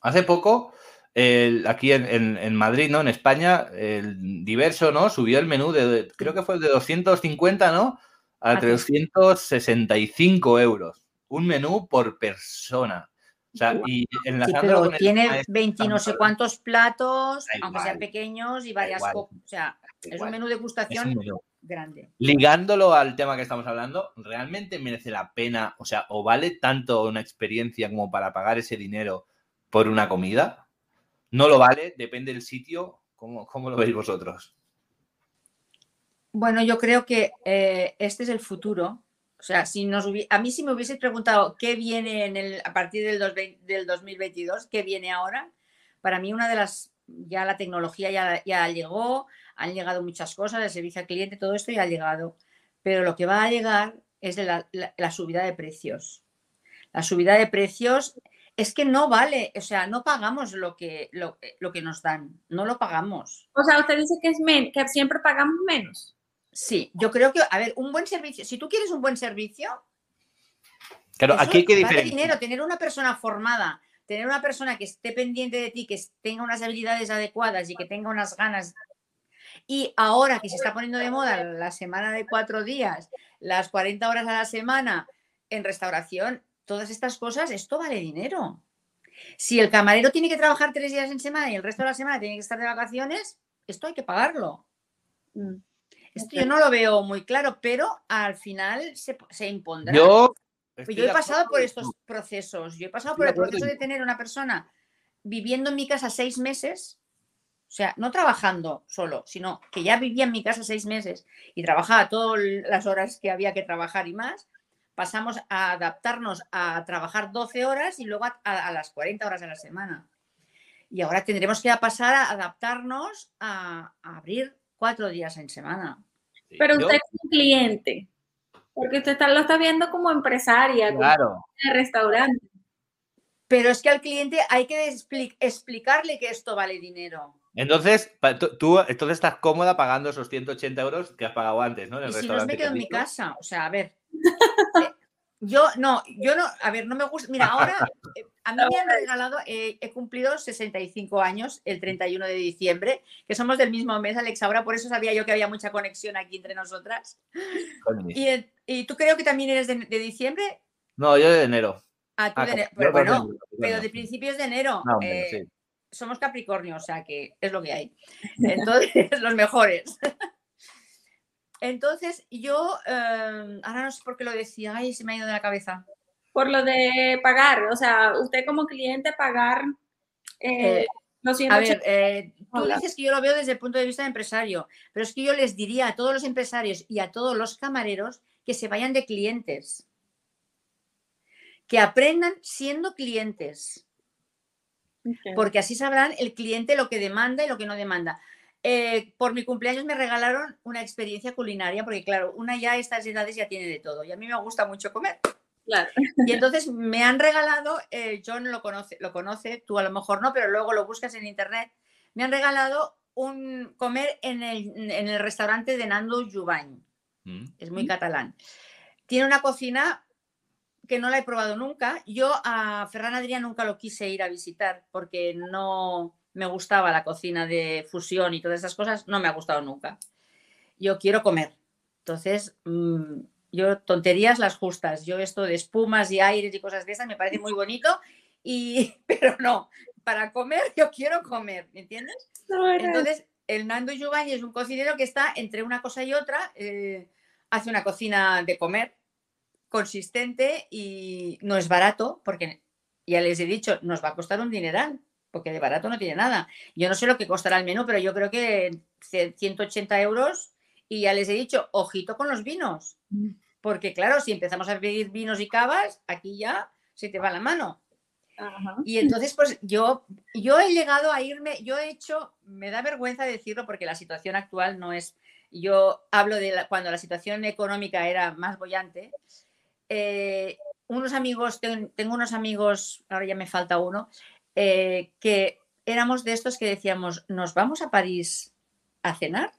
Hace poco, el- aquí en, en- en Madrid, ¿no? En España, el diverso, ¿no? Subió el menú de, de- creo que fue de 250, ¿no? A Ah, sí. 365 euros. Un menú por persona. O sea, y Sí, enlazándolo pero con el tiene este, 20 y no sé cuántos platos, Da aunque sean pequeños y varias copas. O sea, es un menú de menú. grande. Ligándolo al tema que estamos hablando, ¿realmente merece la pena? O sea, ¿o vale tanto una experiencia como para pagar ese dinero por una comida? ¿No lo vale? Depende del sitio. ¿Cómo, cómo lo veis vosotros? Bueno, yo creo que eh, este es el futuro. O sea, si nos a mí si me hubiese preguntado qué viene en el, a partir del, 2020 del 2022, qué viene ahora, para mí una de las, ya la tecnología ya, llegó, han llegado muchas cosas, el servicio al cliente, todo esto ya ha llegado, pero lo que va a llegar es la, subida de precios. La subida de precios es que no vale, o sea, no pagamos lo que, lo, lo que nos dan, no lo pagamos. O sea, usted dice que es que siempre pagamos menos. Sí, yo creo que, a ver, un buen servicio, si tú quieres un buen servicio, Claro, eso aquí hay que vale dinero, tener una persona formada, tener una persona que esté pendiente de ti, que tenga unas habilidades adecuadas y que tenga unas ganas. Y ahora que se está poniendo de moda la semana de cuatro días, las 40 horas a la semana en restauración, todas estas cosas, esto vale dinero. Si el camarero tiene que trabajar tres días en semana y el resto de la semana tiene que estar de vacaciones, esto hay que pagarlo. Mm. Esto yo no lo veo muy claro, pero al final se, se impondrá. Yo estoy yo he pasado por estos procesos. Yo he pasado por el proceso de tener una persona viviendo en mi casa seis meses, o sea, no trabajando solo, sino que ya vivía en mi casa seis meses y trabajaba todas las horas que había que trabajar y más. Pasamos a adaptarnos a trabajar 12 horas y luego a, a- a las 40 horas a la semana. Y ahora tendremos que pasar a adaptarnos a, a abrir cuatro días en semana. Sí, Pero yo- usted es un cliente, porque usted está- lo está viendo como empresaria, como Claro, de restaurante. Pero es que al cliente hay que expli- explicarle que esto vale dinero. Entonces, tú- entonces estás cómoda pagando esos 180 euros que has pagado antes, ¿no? En el Y si no, me que quedo en mi casa. O sea, a ver. eh, Yo no, yo no, a ver, no me gusta. Mira, ahora a mí me han regalado, eh, he cumplido 65 años el 31 de diciembre, que somos del mismo mes, Alex. Ahora por eso sabía yo que había mucha conexión aquí entre nosotras. Y, y tú creo que también eres de, de diciembre. No, yo de enero. Ah, tú Ah, de co- ene- yo pero bueno, enero, pero de principios de enero. No, eh, sí. somos Capricornio, o sea que es lo que hay. Entonces, los mejores. Entonces, yo, eh, ahora no sé por qué lo decía, ay, se me ha ido de la cabeza. Por lo de pagar, o sea, usted como cliente pagar eh, Eh, los A 180 ver, eh, tú dices que yo lo veo desde el punto de vista de empresario, pero es que yo les diría a todos los empresarios y a todos los camareros que se vayan de clientes, que aprendan siendo clientes. Porque así sabrán el cliente lo que demanda y lo que no demanda. Eh, por mi cumpleaños me regalaron una experiencia culinaria, porque claro, una ya a estas edades ya tiene de todo y a mí me gusta mucho comer. Claro. Y entonces me han regalado, eh, John lo conoce, lo conoce, tú a lo mejor no, pero luego lo buscas en internet, me han regalado un comer en el, en el restaurante de Nando Jubany Mm. es muy catalán. Tiene una cocina que no la he probado nunca. Yo a Ferran Adrià nunca lo quise ir a visitar porque no me gustaba la cocina de fusión y todas esas cosas, no me ha gustado nunca. Yo quiero comer. Entonces, mm, yo tonterías las justas. Yo esto de espumas y aires y cosas de esas me parece muy bonito, y, pero no, para comer yo quiero comer, ¿me entiendes? Entonces, el Nando Giovanni es un cocinero que está entre una cosa y otra, eh, hace una cocina de comer consistente y no es barato, porque ya les he dicho, nos va a costar un dineral, porque de barato no tiene nada. Yo no sé lo que costará el menú, pero yo creo que ce- 180 euros y ya les he dicho, ojito con los vinos, porque claro, si empezamos a pedir vinos y cavas, aquí ya se te va la mano. Ajá. Y entonces, pues yo, yo he llegado a irme, yo he hecho, me da vergüenza decirlo porque la situación actual no es, yo hablo de la- cuando la situación económica era más bollante. eh, unos amigos, ten- tengo unos amigos, ahora ya me falta uno, eh, que éramos de estos que decíamos, ¿nos vamos a París a cenar?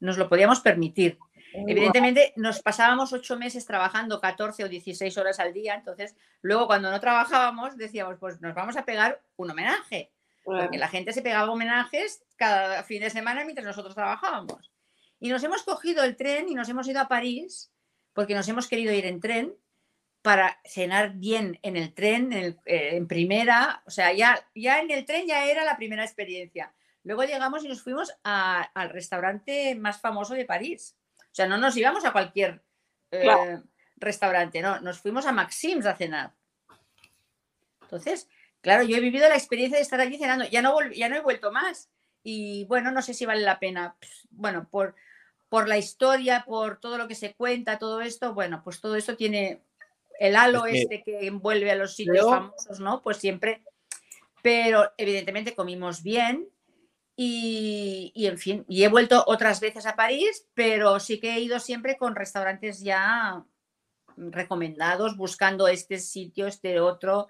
Nos lo podíamos permitir. Evidentemente nos pasábamos ocho meses trabajando 14 o 16 horas al día, entonces luego cuando no trabajábamos decíamos, pues nos vamos a pegar un homenaje, porque la gente se pegaba homenajes cada fin de semana mientras nosotros trabajábamos. Y nos hemos cogido el tren y nos hemos ido a París, porque nos hemos querido ir en tren para cenar bien en el tren, en, el- eh, en primera, o sea, ya, ya en el tren ya era la primera experiencia. Luego llegamos y nos fuimos a- al restaurante más famoso de París. O sea, no nos íbamos a cualquier eh, Claro. restaurante, no, nos fuimos a Maxim's a cenar. Entonces, claro, yo he vivido la experiencia de estar allí cenando, ya no, ya no he vuelto más. Y bueno, no sé si vale la pena. Pff, Bueno, por, por la historia, por todo lo que se cuenta, todo esto, bueno, pues todo esto tiene el halo Es que este que envuelve a los sitios creo- famosos, ¿no? Pues siempre. Pero evidentemente comimos bien y, y, en fin, y he vuelto otras veces a París, pero sí que he ido siempre con restaurantes ya recomendados, buscando este sitio, este otro.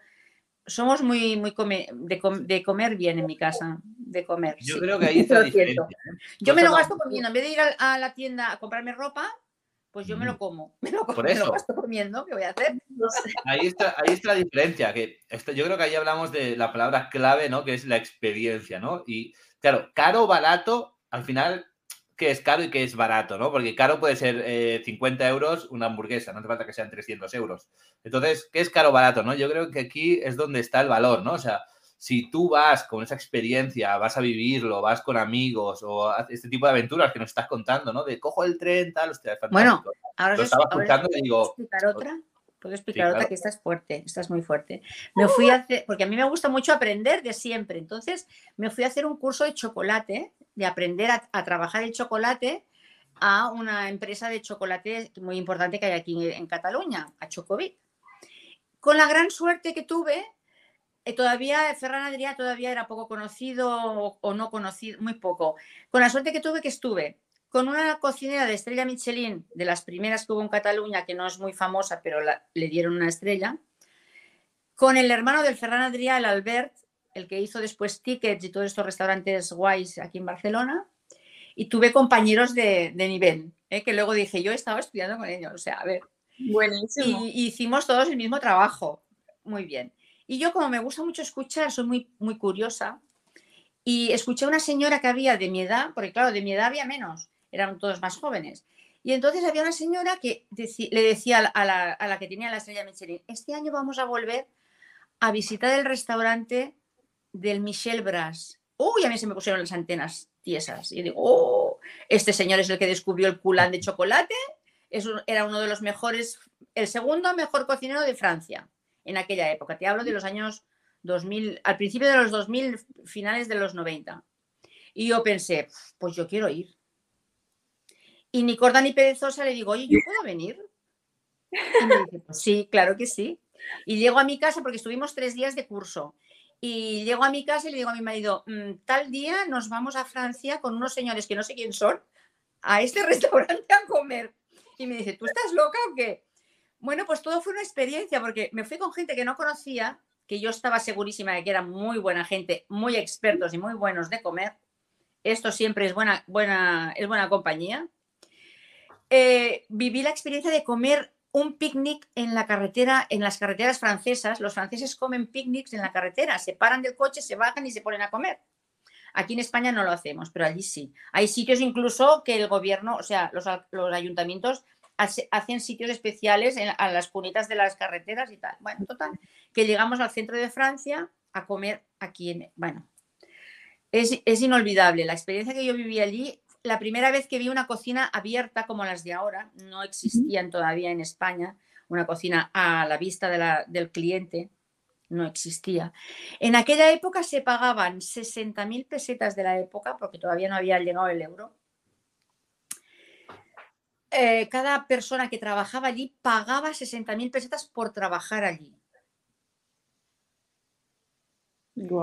Somos muy, muy come- de, com- de comer bien en mi casa, de comer. Yo sí. creo que ahí está la Lo. ¿eh? Yo me lo gasto comiendo. En vez de ir a, a la tienda a comprarme ropa, pues yo me lo como. Me lo, Por me lo eso. gasto comiendo. ¿Qué voy a hacer? No sé. Ahí está, ahí está la diferencia, que esto, yo creo que ahí hablamos de la palabra clave, ¿no? Que es la experiencia, ¿no? Y claro, caro, barato, al final, ¿qué es caro y qué es barato, ¿no? Porque caro puede ser eh, 50 euros una hamburguesa, no hace falta que sean 300 euros. Entonces, ¿qué es caro, barato, no? Yo creo que aquí es donde está el valor, ¿no? O sea, si tú vas con esa experiencia, vas a vivirlo, vas con amigos o este tipo de aventuras que nos estás contando, ¿no? De cojo el tren, tal, hostia, es Bueno, fantástico. Ahora lo estaba escuchando y ¿Puedo digo, otra? ¿Puedo explicar claro. otra? Que esta es fuerte, esta es muy fuerte. Me fui a hacer, porque a mí me gusta mucho aprender de siempre, entonces me fui a hacer un curso de chocolate, de aprender a, a trabajar el chocolate a una empresa de chocolate muy importante que hay aquí en Cataluña, a Chocovic. Con la gran suerte que tuve, eh, todavía Ferran Adrià todavía era poco conocido o, o no conocido, muy poco. Con la suerte que tuve que estuve con una cocinera de estrella Michelin, de las primeras que hubo en Cataluña, que no es muy famosa, pero la- le dieron una estrella, con el hermano del Ferran Adrià, el Albert, el que hizo después Tickets y todos estos restaurantes guays aquí en Barcelona, y tuve compañeros de, de nivel, ¿eh? que luego dije, yo estaba estudiando con ellos, o sea, a ver, Buenísimo. y, y hicimos todos el mismo trabajo. Muy bien. Y yo, como me gusta mucho escuchar, soy muy, muy curiosa. Y escuché a una señora que había de mi edad, porque claro, de mi edad había menos, eran todos más jóvenes. Y entonces había una señora que le decía a la, que tenía la estrella Michelin, este año vamos a volver a visitar el restaurante del Michel Bras. Uy, a mí se me pusieron las antenas tiesas. Y digo, oh, este señor es el que descubrió el culán de chocolate era uno de los mejores, el segundo mejor cocinero de Francia en aquella época. Te hablo de los años 2000, al principio de los 2000, finales de los 90. Y yo pensé, pues yo quiero ir. Y ni corda ni perezosa le digo, oye, ¿yo puedo venir? Y me dice, pues sí, claro que sí. Y llego a mi casa porque estuvimos tres días de curso. Y llego a mi casa y le digo a mi marido, "Mm, tal día nos vamos a Francia con unos señores que no sé quién son, a este restaurante a comer. Y me dice, ¿tú estás loca o qué? Bueno, pues todo fue una experiencia porque me fui con gente que no conocía, que yo estaba segurísima de que eran muy buena gente, muy expertos y muy buenos de comer. Esto siempre es buena, buena, es buena compañía. Eh, viví la experiencia de comer un picnic en la carretera, en las carreteras francesas. Los franceses comen picnics en la carretera, se paran del coche, se bajan y se ponen a comer. Aquí en España no lo hacemos, pero allí sí. Hay sitios incluso que el gobierno, o sea, los, ayuntamientos hace- hacen sitios especiales a las cunitas de las carreteras y tal. Bueno, total, que llegamos al centro de Francia a comer aquí en... Bueno, es inolvidable. La experiencia que yo viví allí, la primera vez que vi una cocina abierta como las de ahora, no existían todavía en España, una cocina a la vista de la- del cliente, no existía. En aquella época se pagaban 60.000 pesetas de la época, porque todavía no había llegado el euro. Eh, cada persona que trabajaba allí pagaba 60.000 pesetas por trabajar allí.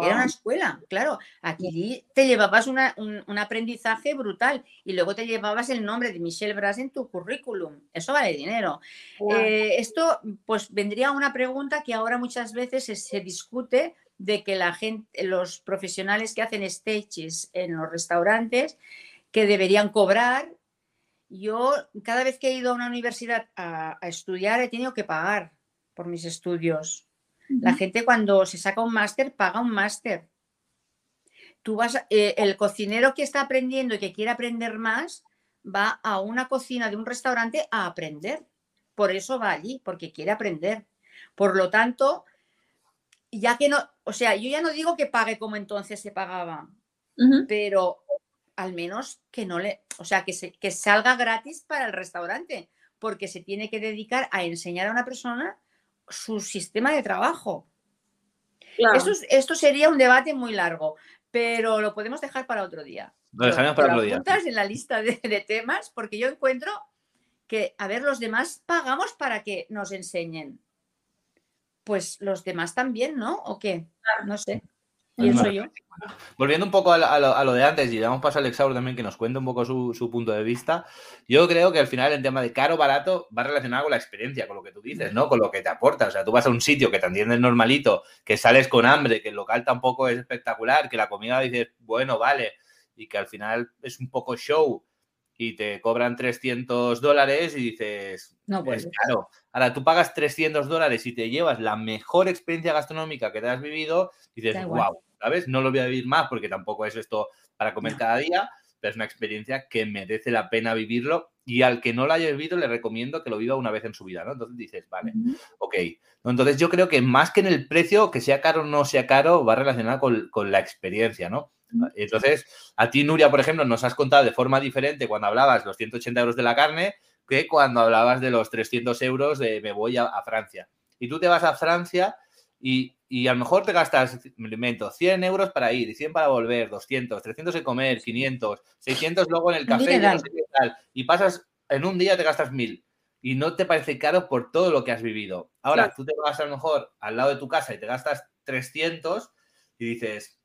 Era una escuela, claro. Aquí te llevabas una- un, un aprendizaje brutal y luego te llevabas el nombre de Michelle Bras en tu currículum. Eso vale dinero. Eh, esto, pues vendría una pregunta que ahora muchas veces se, se discute de que la gente, los profesionales que hacen stages en los restaurantes, que deberían cobrar. Yo, cada vez que he ido a una universidad a, a estudiar, he tenido que pagar por mis estudios. La gente cuando se saca un máster paga un máster. Tú vas, eh, el cocinero que está aprendiendo y que quiere aprender más va a una cocina de un restaurante a aprender. Por eso va allí, porque quiere aprender. Por lo tanto, ya que no, o sea, yo ya no digo que pague como entonces se pagaba, pero al menos que no le, o sea, que, se, que salga gratis para el restaurante, porque se tiene que dedicar a enseñar a una persona su sistema de trabajo. Claro. Esto, es- esto sería un debate muy largo, pero lo podemos dejar para otro día. Lo dejaremos para otro día. apuntas en la lista de, de temas porque yo encuentro que, a ver, los demás pagamos para que nos enseñen. Pues los demás también, ¿no? ¿O qué? No sé. Yo. Volviendo un poco a, lo, a lo de antes, y damos paso a Alexaur también que nos cuente un poco su, su punto de vista. Yo creo que al final el tema de caro barato va relacionado con la experiencia, con lo que tú dices, ¿no? Con lo que te aporta. O sea, tú vas a un sitio que te atienden normalito, que sales con hambre, que el local tampoco es espectacular, que la comida dices, bueno, vale, y que al final es un poco show y te cobran 300 dólares y dices, No es puedes. caro. Ahora tú pagas 300 dólares y te llevas la mejor experiencia gastronómica que te has vivido y dices, wow, ¿sabes? No lo voy a vivir más porque tampoco es esto para comer cada día, pero es una experiencia que merece la pena vivirlo y al que no lo haya vivido le recomiendo que lo viva una vez en su vida, ¿no? Entonces dices, vale, ok. Entonces yo creo que más que en el precio, que sea caro o no sea caro, va relacionado con, con la experiencia, ¿no? Entonces, a ti, Nuria, por ejemplo, nos has contado de forma diferente cuando hablabas los 180 euros de la carne, que cuando hablabas de los 300 euros de me voy a, Francia. Y tú te vas a Francia y, a lo mejor te gastas, me invento, 100 euros para ir y 100 para volver, 200, 300 de comer, 500, 600 luego en el café y, pasas, en un día te gastas 1000 y no te parece caro por todo lo que has vivido. Ahora, tú te vas a lo mejor al lado de tu casa y te gastas 300 y dices,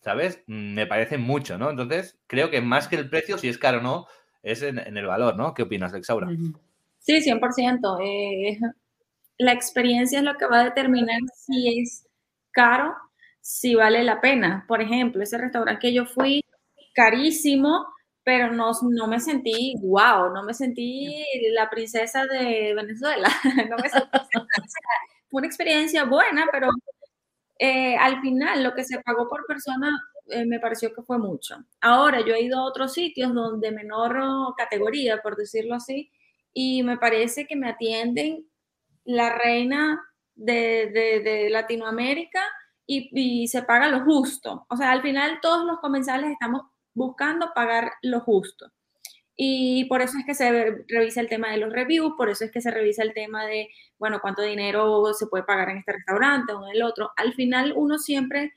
¿sabes? Me parece mucho, ¿no? Entonces, creo que más que el precio, si es caro o no, es en, el valor, ¿no? ¿Qué opinas, Lexaura? Sí, 100%. Eh, la experiencia es lo que va a determinar si es caro, si vale la pena. Por ejemplo, ese restaurante que yo fui, carísimo, pero no, no me sentí wow, no me sentí la princesa de Venezuela. no me sentí, fue una experiencia buena, pero eh, al final lo que se pagó por persona eh, me pareció que fue mucho. Ahora yo he ido a otros sitios donde menor categoría, por decirlo así, y me parece que me atienden la reina de, Latinoamérica y, y, se paga lo justo. O sea, al final todos los comensales estamos buscando pagar lo justo. Y por eso es que se revisa el tema de los reviews, por eso es que se revisa el tema de, bueno, cuánto dinero se puede pagar en este restaurante o en el otro. Al final uno siempre,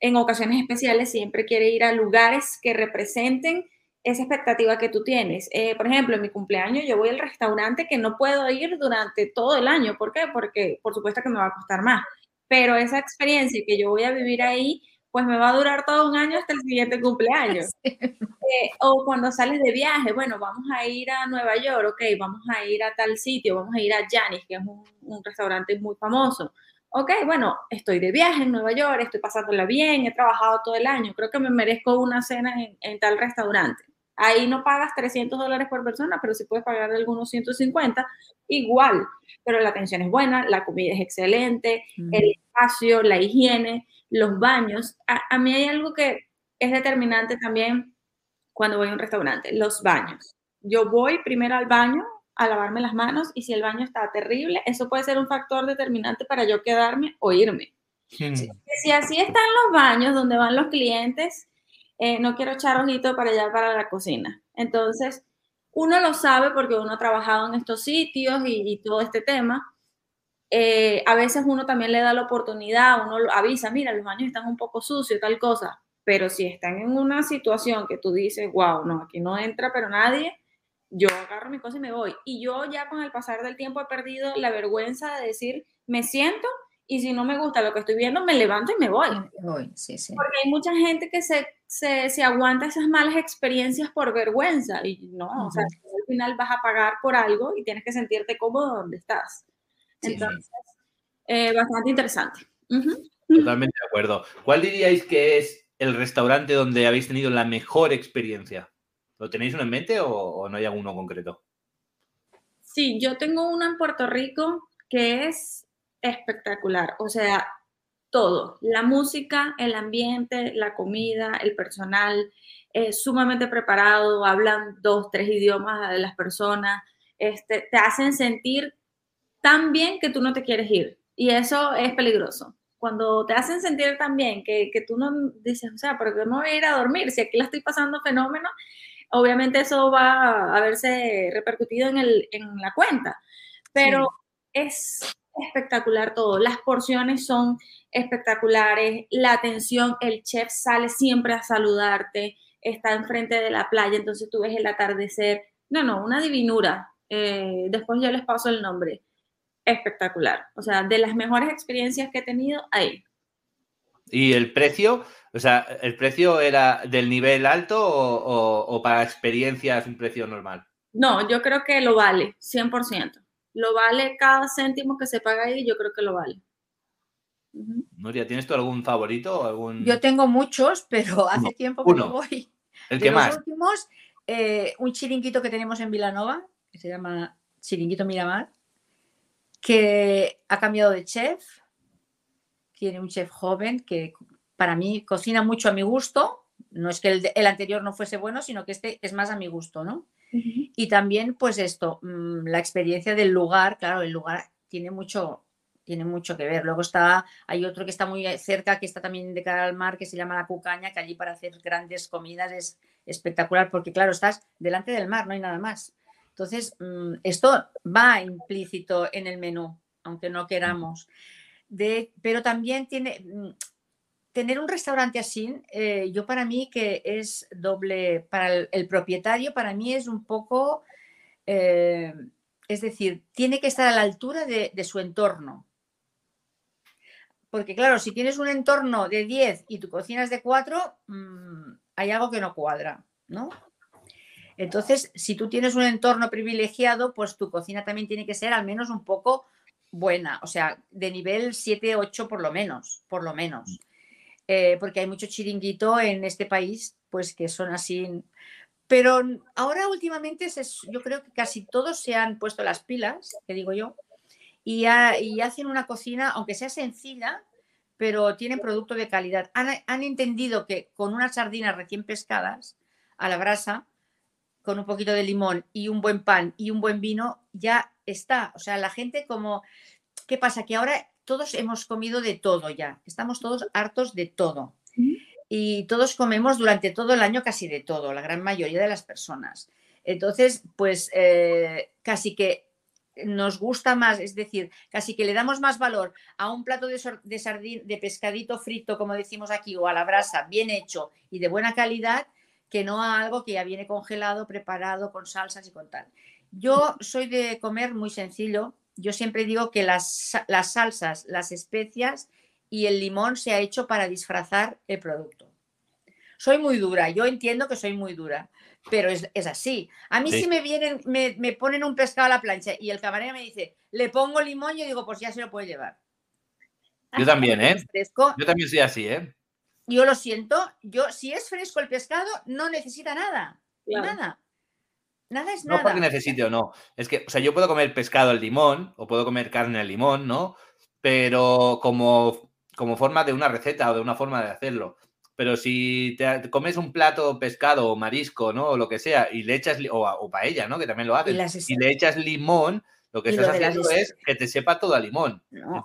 en ocasiones especiales, siempre quiere ir a lugares que representen esa expectativa que tú tienes. Eh, por ejemplo, en mi cumpleaños yo voy al restaurante que no puedo ir durante todo el año. ¿Por qué? Porque por supuesto que me va a costar más. Pero esa experiencia que yo voy a vivir ahí pues me va a durar todo un año hasta el siguiente cumpleaños. Eh, o cuando sales de viaje, bueno, vamos a ir a Nueva York, ok, vamos a ir a tal sitio, vamos a ir a Janis, que es un, restaurante muy famoso. Ok, bueno, estoy de viaje en Nueva York, estoy pasándola bien, he trabajado todo el año, creo que me merezco una cena en, tal restaurante. Ahí no pagas 300 dólares por persona, pero sí puedes pagar algunos 150, igual. Pero la atención es buena, la comida es excelente, el espacio, la higiene los baños. A, mí hay algo que es determinante también cuando voy a un restaurante, los baños. Yo voy primero al baño a lavarme las manos y si el baño está terrible, eso puede ser un factor determinante para yo quedarme o irme. Hmm. Si, así están los baños donde van los clientes, eh, no quiero echar ojito para allá, para la cocina. Entonces, uno lo sabe porque uno ha trabajado en estos sitios y todo este tema, eh, a veces uno también le da la oportunidad, uno avisa, mira, los baños están un poco sucios, tal cosa, pero si están en una situación que tú dices, wow, no, aquí no entra, pero nadie, yo agarro mi cosa y me voy. Y yo ya con el pasar del tiempo he perdido la vergüenza de decir, me siento y si no me gusta lo que estoy viendo, me levanto y me voy. sí, sí. Porque hay mucha gente que se, se, se, aguanta esas malas experiencias por vergüenza y no, o sea, al final vas a pagar por algo y tienes que sentirte cómodo donde estás. Entonces, eh, bastante interesante. Totalmente de acuerdo. ¿Cuál diríais que es el restaurante donde habéis tenido la mejor experiencia? ¿Lo tenéis uno en mente o, no hay alguno concreto? Sí, yo tengo uno en Puerto Rico que es espectacular. O sea, todo. La música, el ambiente, la comida, el personal, es sumamente preparado, hablan dos, tres idiomas de las personas, este, te hacen sentir tan bien que tú no te quieres ir. Y eso es peligroso. Cuando te hacen sentir tan bien que, que tú no dices, o sea, ¿por qué me voy a ir a dormir? Si aquí la estoy pasando fenómeno, obviamente eso va a verse repercutido en, el, en la cuenta. Pero es espectacular todo. Las porciones son espectaculares, la atención, el chef sale siempre a saludarte, está enfrente de la playa, entonces tú ves el atardecer. No, no, una divinura. Eh, después yo les paso el nombre espectacular. O sea, de las mejores experiencias que he tenido ahí. ¿Y el precio? O sea, ¿el precio era del nivel alto o, para experiencias un precio normal? No, yo creo que lo vale, 100%. Lo vale cada céntimo que se paga ahí, yo creo que lo vale. Nuria, ¿tienes tú algún favorito? Algún... Yo tengo muchos, pero hace tiempo que no voy. ¿El que más? últimos, eh, un chiringuito que tenemos en Vilanova, que se llama Chiringuito Miramar, que ha cambiado de chef, tiene un chef joven que para mí cocina mucho a mi gusto, no es que el, anterior no fuese bueno, sino que este es más a mi gusto, ¿no? Y también, pues esto, mm, la experiencia del lugar, claro, el lugar tiene mucho, tiene mucho que ver. Luego está, hay otro que está muy cerca, que está también de cara al mar, que se llama La Cucaña, que allí para hacer grandes comidas es espectacular, porque claro, estás delante del mar, no hay nada más. Entonces, mm, esto va implícito en el menú, aunque no queramos. De, pero también tiene, mm, tener un restaurante así, eh, yo para mí que es doble, para el, propietario, para mí es un poco, eh, es decir, tiene que estar a la altura de, su entorno. Porque claro, si tienes un entorno de 10 y tu cocina es de 4, mm, hay algo que no cuadra, ¿no? Entonces, si tú tienes un entorno privilegiado, pues tu cocina también tiene que ser al menos un poco buena, o sea, de nivel 7, 8 por lo menos, por lo menos. Eh, porque hay mucho chiringuito en este país, pues que son así. Pero ahora últimamente yo creo que casi todos se han puesto las pilas, que digo yo, y, hacen una cocina, aunque sea sencilla, pero tienen producto de calidad. Han, entendido que con unas sardinas recién pescadas a la brasa, con un poquito de limón y un buen pan y un buen vino, ya está. O sea, la gente como, ¿qué pasa? Que ahora todos hemos comido de todo ya, estamos todos hartos de todo. Y todos comemos durante todo el año casi de todo, la gran mayoría de las personas. Entonces, pues eh, casi que nos gusta más, es decir, casi que le damos más valor a un plato de, de, sardín, de pescadito frito, como decimos aquí, o a la brasa, bien hecho y de buena calidad, que no a algo que ya viene congelado, preparado, con salsas y con tal. Yo soy de comer muy sencillo, yo siempre digo que las, las salsas, las especias y el limón se ha hecho para disfrazar el producto. Soy muy dura, yo entiendo que soy muy dura, pero es, así. A mí si me vienen, me, ponen un pescado a la plancha y el camarero me dice, le pongo limón, yo digo, pues ya se lo puede llevar. Yo también, ¿eh? Yo también soy así, ¿eh? Yo lo siento, yo si es fresco el pescado, no necesita nada, nada. Nada es nada. No porque necesite o no. Es que, o sea, yo puedo comer pescado al limón o puedo comer carne al limón, ¿no? Pero como, como forma de una receta o de una forma de hacerlo. Pero si te comes un plato pescado o marisco, ¿no? O lo que sea, y le echas, o, o paella, ¿no? Que también lo haces, y le echas limón, lo que estás haciendo es que te sepa todo a limón.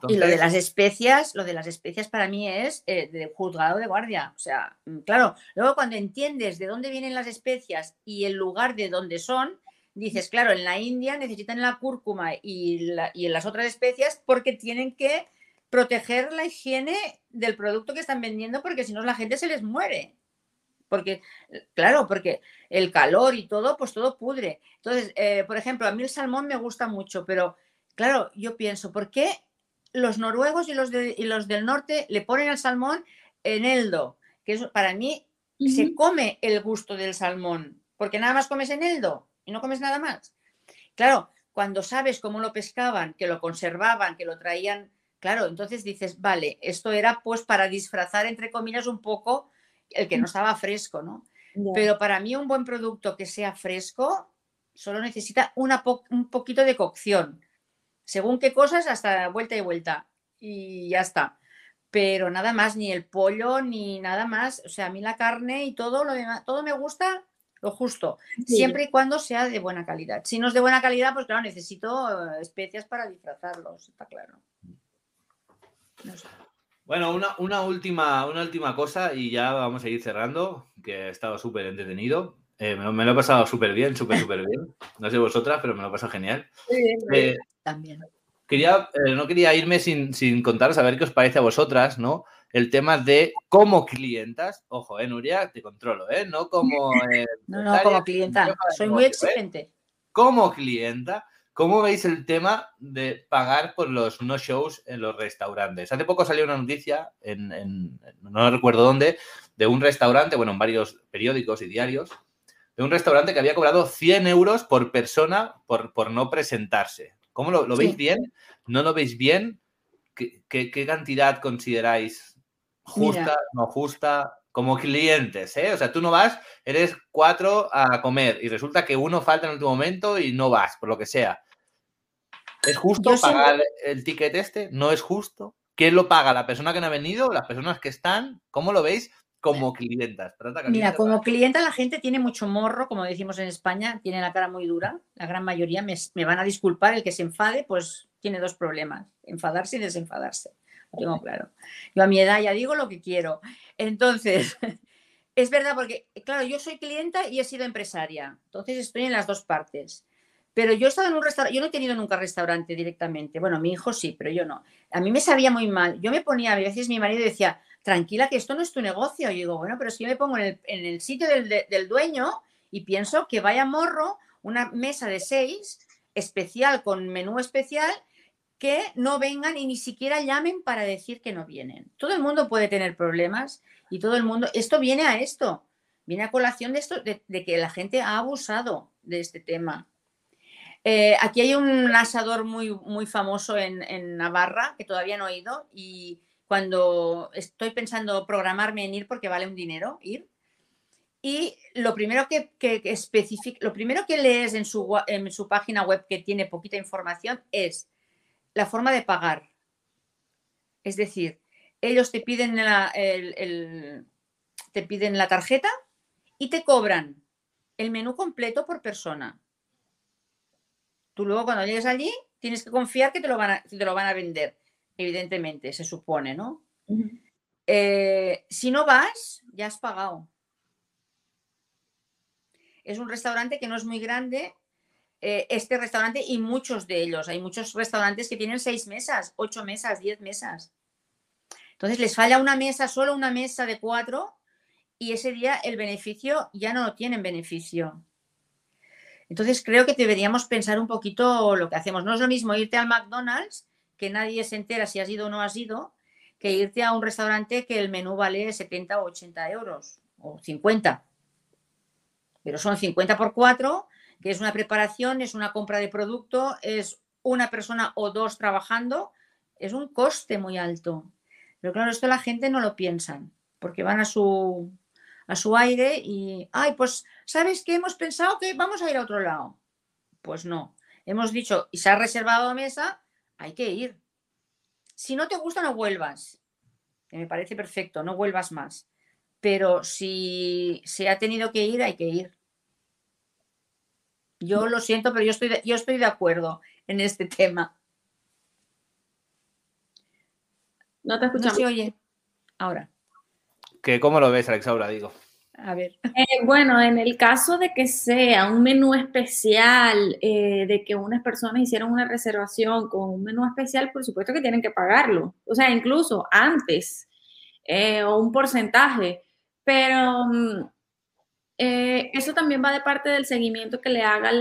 Y lo de las especias, lo de las especias para mí es eh, de juzgado de guardia. O sea, mm, claro, luego cuando entiendes de dónde vienen las especias y el lugar de dónde son, dices, claro, en la India necesitan la cúrcuma y, y en las otras especias porque tienen que proteger la higiene del producto que están vendiendo porque si no la gente se les muere porque, claro, porque el calor y todo, pues todo pudre. Entonces, eh, por ejemplo, a mí el salmón me gusta mucho, pero claro, yo pienso, ¿por qué los noruegos y los, de, los del norte le ponen al salmón en eldo? Que eso, para mí se come el gusto del salmón, porque nada más comes en eldo y no comes nada más. Claro, cuando sabes cómo lo pescaban, que lo conservaban, que lo traían, claro, entonces dices, vale, esto era pues para disfrazar, entre comillas, un poco el que no estaba fresco, ¿no? Pero para mí un buen producto que sea fresco solo necesita una un poquito de cocción. Según qué cosas, hasta vuelta y vuelta. Y ya está. Pero nada más, ni el pollo, ni nada más. O sea, a mí la carne y todo lo demás, todo me gusta lo justo. Siempre y cuando sea de buena calidad. Si no es de buena calidad, pues claro, necesito eh, especias para disfrazarlos, está claro. No sé. Bueno, una, última, una última cosa y ya vamos a ir cerrando, que he estado súper entretenido. Eh, me, lo, he pasado súper bien, súper, súper bien. No sé vosotras, pero me lo he pasado genial. Eh, También. Quería, eh, no quería irme sin, sin, contaros a ver qué os parece a vosotras, ¿no? El tema de como clientas, ojo, eh, Nuria, te controlo, ¿eh? No como... no, no, como clienta. Soy muy exigente. Como clienta, ¿Cómo veis el tema de pagar por los no shows en los restaurantes? Hace poco salió una noticia, en, no recuerdo dónde, de un restaurante, bueno, en varios periódicos y diarios, de un restaurante que había cobrado 100 euros por persona por, por no presentarse. ¿Cómo lo, veis bien? ¿No lo veis bien? ¿Qué, cantidad consideráis justa, no justa? Como clientes, ¿eh? O sea, tú no vas, eres cuatro a comer y resulta que uno falta en el último momento y no vas, por lo que sea. ¿Es justo pagar el ticket este? ¿No es justo? ¿Quién lo paga? ¿La persona que no ha venido? ¿Las personas que están? ¿Cómo lo veis como clientas? Mira, como clienta la gente tiene mucho morro, como decimos en España, tiene la cara muy dura. La gran mayoría me, me van a disculpar, el que se enfade, pues tiene dos problemas, enfadarse y desenfadarse. Tengo claro. Yo a mi edad ya digo lo que quiero. Entonces, es verdad porque, claro, yo soy clienta y he sido empresaria. Entonces estoy en las dos partes. Pero yo he estado en un restaurante, yo no he tenido nunca restaurante directamente. Bueno, mi hijo sí, pero yo no. A mí me sabía muy mal. Yo me ponía, a veces mi marido decía, tranquila, que esto no es tu negocio. Y digo, bueno, pero si yo me pongo en el, sitio del, del, dueño y pienso que vaya morro una mesa de seis especial con menú especial que no vengan y ni siquiera llamen para decir que no vienen. Todo el mundo puede tener problemas y todo el mundo, esto viene a esto, viene a colación de esto, de que la gente ha abusado de este tema. Eh, aquí hay un asador muy, muy famoso en, Navarra que todavía no he ido y cuando estoy pensando programarme en ir porque vale un dinero ir. Y lo primero que, que, lo primero que lees en su, en su página web que tiene poquita información es la forma de pagar. Es decir, ellos te piden te piden la tarjeta y te cobran el menú completo por persona. Tú luego cuando llegues allí tienes que confiar que te lo van a, te lo van a vender, evidentemente, se supone, ¿no? Eh, si no vas, ya has pagado. Es un restaurante que no es muy grande, eh, este restaurante y muchos de ellos. Hay muchos restaurantes que tienen seis mesas, ocho mesas, diez mesas. Entonces les falla una mesa, solo una mesa de cuatro, y ese día el beneficio ya no lo tienen beneficio. Entonces creo que deberíamos pensar un poquito lo que hacemos. No es lo mismo irte al McDonald's, que nadie se entera si has ido o no has ido, que irte a un restaurante que el menú vale 70 o 80 euros, o 50. Pero son 50 por 4, que es una preparación, es una compra de producto, es una persona o dos trabajando, es un coste muy alto. Pero claro, esto la gente no lo piensan, porque van a su, a su aire y, ay, pues, ¿sabes qué? Hemos pensado que vamos a ir a otro lado. Pues no. Hemos dicho, y se ha reservado mesa, hay que ir. Si no te gusta, no vuelvas. Que me parece perfecto, no vuelvas más. Pero si se ha tenido que ir, hay que ir. Yo lo siento, pero yo estoy de, yo estoy de acuerdo en este tema. No te escuchamos. No oye. Ahora que ¿Cómo lo ves, Alexaura? Digo. A ver. Eh, bueno, en el caso de que sea un menú especial, eh, de que unas personas hicieron una reservación con un menú especial, por supuesto que tienen que pagarlo. O sea, incluso antes, eh, o un porcentaje. Pero mm, eso también va de parte del seguimiento que le haga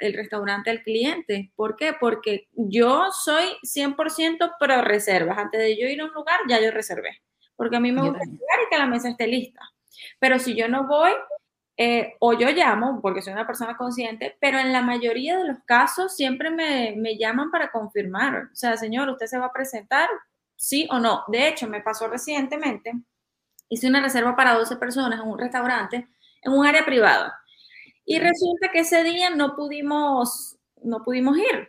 el restaurante al cliente. ¿Por qué? Porque yo soy 100% pro reservas. Antes de yo ir a un lugar, ya yo reservé porque a mí me gusta llegar y que la mesa esté lista. Pero si yo no voy, eh, o yo llamo, porque soy una persona consciente, pero en la mayoría de los casos siempre me, me, llaman para confirmar. O sea, señor, ¿usted se va a presentar? Sí o no. De hecho, me pasó recientemente, hice una reserva para 12 personas en un restaurante, en un área privada. Y resulta que ese día no pudimos, no pudimos ir.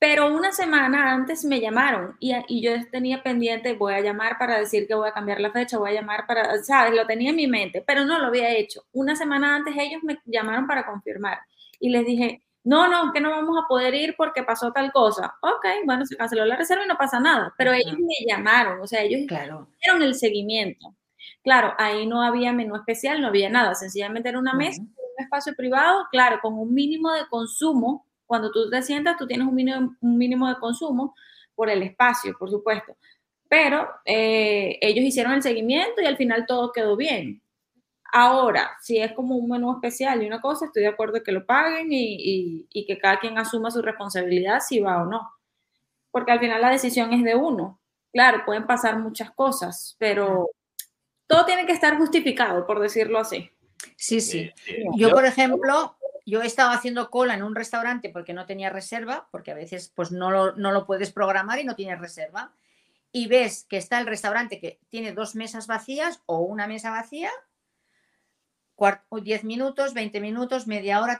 Pero una semana antes me llamaron y, y, yo tenía pendiente, voy a llamar para decir que voy a cambiar la fecha, voy a llamar para, ¿sabes? Lo tenía en mi mente, pero no lo había hecho. Una semana antes ellos me llamaron para confirmar y les dije, no, no, que no vamos a poder ir porque pasó tal cosa. Ok, bueno, se canceló la reserva y no pasa nada, pero ellos me llamaron, o sea, ellos claro. hicieron el seguimiento. Claro, ahí no había menú especial, no había nada, sencillamente era una mesa, un espacio privado, claro, con un mínimo de consumo cuando tú te sientas, tú tienes un mínimo, un mínimo de consumo por el espacio, por supuesto. Pero eh, ellos hicieron el seguimiento y al final todo quedó bien. Ahora, si es como un menú especial y una cosa, estoy de acuerdo que lo paguen y, y, que cada quien asuma su responsabilidad si va o no. Porque al final la decisión es de uno. Claro, pueden pasar muchas cosas, pero todo tiene que estar justificado, por decirlo así. Sí, sí. Yo, por ejemplo, yo he estado haciendo cola en un restaurante porque no tenía reserva, porque a veces pues no lo, no lo puedes programar y no tienes reserva. Y ves que está el restaurante que tiene dos mesas vacías o una mesa vacía, 10 minutos, 20 minutos, media hora.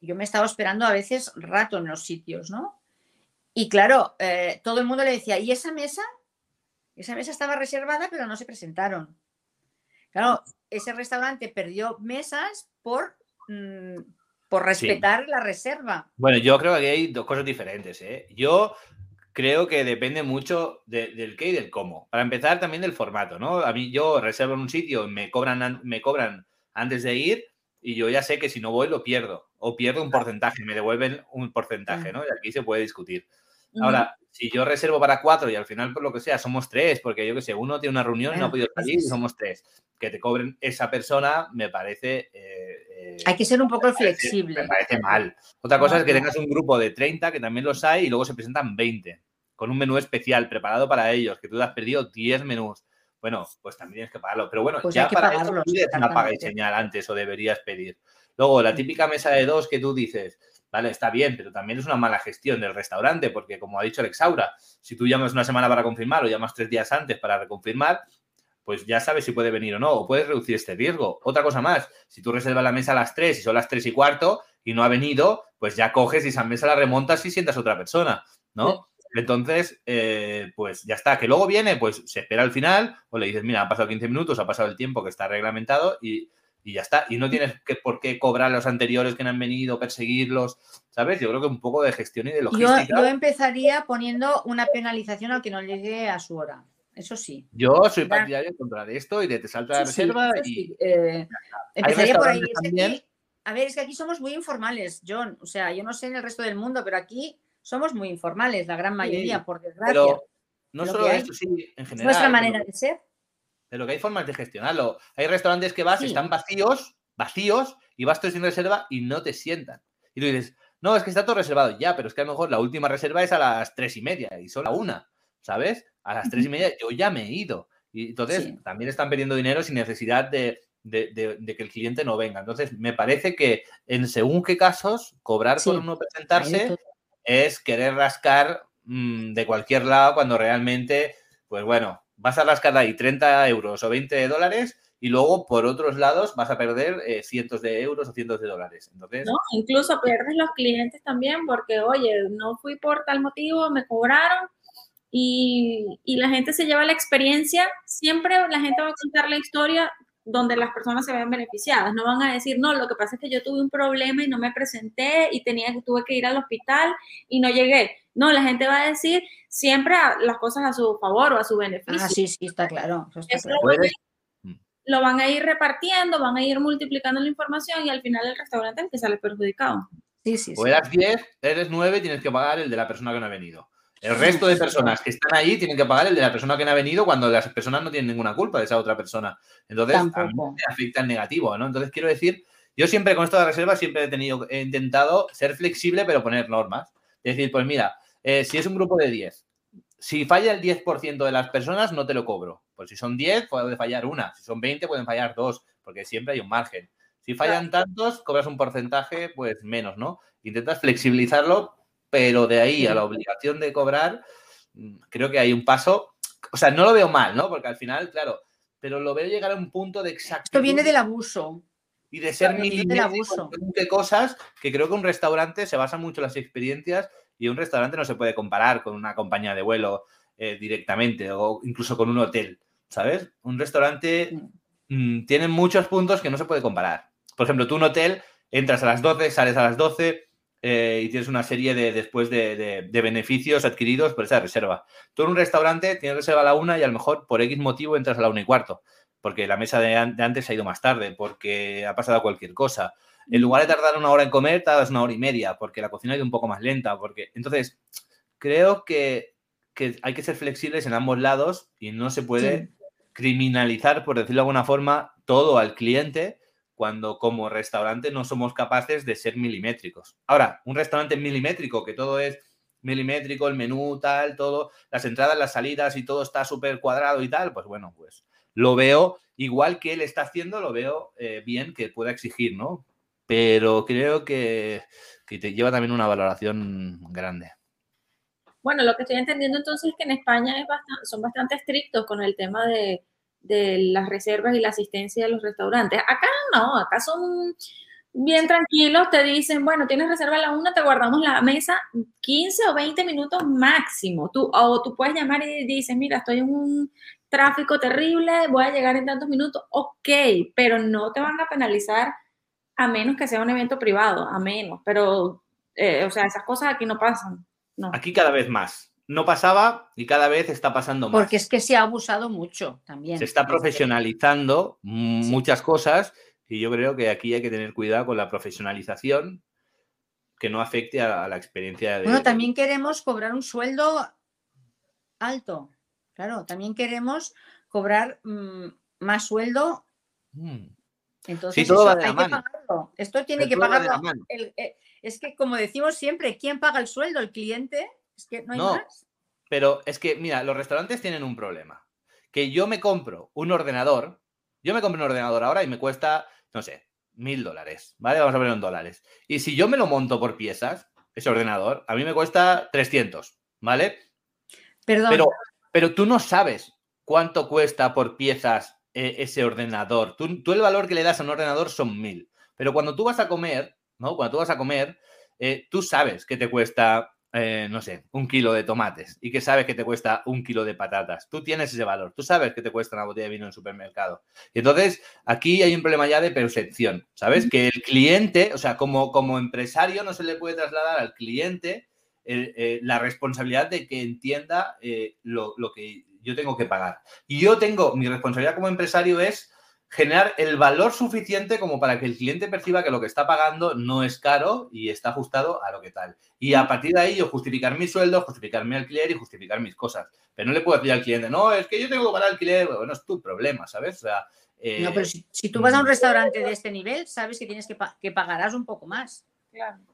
Yo me he estado esperando a veces rato en los sitios, ¿no? Y claro, eh, todo el mundo le decía, ¿y esa mesa? Esa mesa estaba reservada, pero no se presentaron. Claro, ese restaurante perdió mesas por Mm, por respetar la reserva. Bueno, yo creo que hay dos cosas diferentes. ¿eh? Yo creo que depende mucho del qué y del cómo. Para empezar, también del formato, ¿no? A mí yo reservo en un sitio y me cobran, me cobran antes de ir y yo ya sé que si no voy lo pierdo o pierdo un porcentaje, me devuelven un porcentaje, ¿no? Y aquí se puede discutir. Ahora, si yo reservo para cuatro y al final, por lo que sea, somos tres, porque yo que sé, uno tiene una reunión y no ha podido salir somos tres, que te cobren esa persona me parece... Eh, eh, hay que ser un poco flexible. Me parece mal. Otra cosa es que tengas un grupo de 30, que también los hay, y luego se presentan 20, con un menú especial preparado para ellos, que tú te has perdido 10 menús. Bueno, pues también tienes que pagarlo. Pero bueno, pues ya para pagarlo, eso pides una paga y señal antes o deberías pedir. Luego, la típica mesa de dos que tú dices, vale, está bien, pero también es una mala gestión del restaurante, porque como ha dicho Alexaura, si tú llamas una semana para confirmar o llamas tres días antes para reconfirmar, pues ya sabes si puede venir o no, o puedes reducir este riesgo. Otra cosa más, si tú reservas la mesa a las 3 y son las 3 y cuarto y no ha venido, pues ya coges y esa mesa la remontas y sientas otra persona, ¿no? Entonces, eh, pues ya está, que luego viene, pues se espera al final, o le dices, mira, ha pasado 15 minutos, ha pasado el tiempo que está reglamentado y, y ya está. Y no tienes que, por qué cobrar a los anteriores que no han venido, perseguirlos, ¿sabes? Yo creo que un poco de gestión y de logística. Yo, yo empezaría poniendo una penalización al que no llegue a su hora. Eso sí. Yo soy partidario de controlar esto y de te salta la reserva y. Eh, empezaría por ahí. a ver, es que aquí somos muy informales, John. O sea, yo no sé en el resto del mundo, pero aquí somos muy informales, la gran mayoría, por desgracia. Pero no solo esto, sí, en general. Es nuestra manera de ser. Pero que hay formas de gestionarlo. Hay restaurantes que vas, están vacíos, vacíos, y vas tú sin reserva y no te sientan. Y tú dices, no, es que está todo reservado. Ya, pero es que a lo mejor la última reserva es a las tres y media y son la una, ¿sabes? A las tres y media yo ya me he ido. Y entonces también están perdiendo dinero sin necesidad de, que el cliente no venga. Entonces, me parece que en según qué casos, cobrar por uno presentarse es querer rascar mm, de cualquier lado cuando realmente, pues bueno, vas a rascar ahí 30 euros o 20 dólares y luego por otros lados vas a perder eh, cientos de euros o cientos de dólares. Entonces, no, incluso pierdes los clientes también porque, oye, no fui por tal motivo, me cobraron y, y la gente se lleva la experiencia, siempre la gente va a contar la historia donde las personas se ven beneficiadas. No van a decir, no, lo que pasa es que yo tuve un problema y no me presenté y tenía, tuve que ir al hospital y no llegué. No, la gente va a decir siempre las cosas a su favor o a su beneficio. Ah, sí, sí, está claro. Lo, van a ir repartiendo, van a ir multiplicando la información y al final el restaurante es el que sale perjudicado. Sí, sí, o eras 10, eres 9, tienes que pagar el de la persona que no ha venido. El resto de personas que están ahí tienen que pagar el de la persona que no ha venido cuando las personas no tienen ninguna culpa de esa otra persona. Entonces, a mí me afecta en negativo, ¿no? Entonces, quiero decir, yo siempre con esto de reserva siempre he tenido, he intentado ser flexible, pero poner normas. Es decir, pues mira, eh, si es un grupo de 10, si falla el 10% de las personas, no te lo cobro. Pues si son 10, puede fallar una. Si son 20, pueden fallar dos, porque siempre hay un margen. Si fallan tantos, cobras un porcentaje, pues menos, ¿no? Intentas flexibilizarlo pero de ahí a la obligación de cobrar, mm, creo que hay un paso, o sea, no lo veo mal, ¿no? Porque al final, claro, pero lo veo llegar a un punto de exactitud. Esto viene del abuso. Y de ser milimétrico de cosas que creo que un restaurante se basa mucho en las experiencias y un restaurante no se puede comparar con una compañía de vuelo eh, directamente o incluso con un hotel, ¿sabes? Un restaurante mm, tiene muchos puntos que no se puede comparar. Por ejemplo, tú un hotel entras a las 12, sales a las 12, eh, y tienes una serie de después de, beneficios adquiridos por esa reserva. Tú en un restaurante tienes reserva a la una y a lo mejor por X motivo entras a la una y cuarto, porque la mesa de, antes ha ido más tarde, porque ha pasado cualquier cosa. En lugar de tardar una hora en comer, tardas una hora y media, porque la cocina ha ido un poco más lenta. Porque... Entonces, creo que, hay que ser flexibles en ambos lados y no se puede criminalizar, por decirlo de alguna forma, todo al cliente cuando como restaurante no somos capaces de ser milimétricos. Ahora, un restaurante milimétrico, que todo es milimétrico, el menú, tal, todo, las entradas, las salidas y todo está súper cuadrado y tal, pues bueno, pues lo veo igual que él está haciendo, lo veo eh, bien que pueda exigir, ¿no? Pero creo que, que te lleva también una valoración grande. Bueno, lo que estoy entendiendo entonces es que en España es son bastante estrictos con el tema de, de las reservas y la asistencia de los restaurantes. Acá no, acá son bien tranquilos, te dicen, bueno, tienes reserva a la una, te guardamos la mesa 15 o 20 minutos máximo. Tú, o tú puedes llamar y dices, mira, estoy en un tráfico terrible, voy a llegar en tantos minutos, ok, pero no te van a penalizar a menos que sea un evento privado, a menos, pero, eh, o sea, esas cosas aquí no pasan. No. Aquí cada vez más no pasaba y cada vez está pasando más. Porque es que se ha abusado mucho también. Se está profesionalizando muchas cosas Y yo creo que aquí hay que tener cuidado con la profesionalización que no afecte a, la experiencia de... Bueno, también queremos cobrar un sueldo alto. Claro, también queremos cobrar mm, más sueldo. Mm. Entonces, eso hay que pagarlo. Esto tiene que pagarlo. Eh, es que, como decimos siempre, ¿quién paga el sueldo? ¿El cliente? Es que no hay más. Pero es que, mira, los restaurantes tienen un problema. Que yo me compro un ordenador, yo me compro un ordenador ahora y me cuesta, no sé, mil dólares, ¿vale? Vamos a verlo en dólares. Y si yo me lo monto por piezas, ese ordenador, a mí me cuesta 300, ¿vale? Perdón. Pero, pero tú no sabes cuánto cuesta por piezas eh, ese ordenador. Tú, tú, el valor que le das a un ordenador son mil. Pero cuando tú vas a comer, ¿no? Cuando tú vas a comer, eh, tú sabes que te cuesta eh, no sé, un kilo de tomates y que sabes que te cuesta un kilo de patatas. Tú tienes ese valor, tú sabes que te cuesta una botella de vino en el supermercado. Y entonces aquí hay un problema ya de percepción, ¿sabes? Que el cliente, o sea, como, como empresario no se le puede trasladar al cliente eh, la responsabilidad de que entienda lo, lo que yo tengo que pagar. Y yo tengo, mi responsabilidad como empresario es generar el valor suficiente como para que el cliente perciba que lo que está pagando no es caro y está ajustado a lo que tal. Y a partir de ahí yo justificar mi sueldo, justificar mi alquiler y justificar mis cosas. Pero no le puedo decir al cliente, no, es que yo tengo que pagar alquiler, bueno, es tu problema, ¿sabes? O sea, no, pero si, tú vas a un restaurante de este nivel, sabes que tienes que, que pagarás un poco más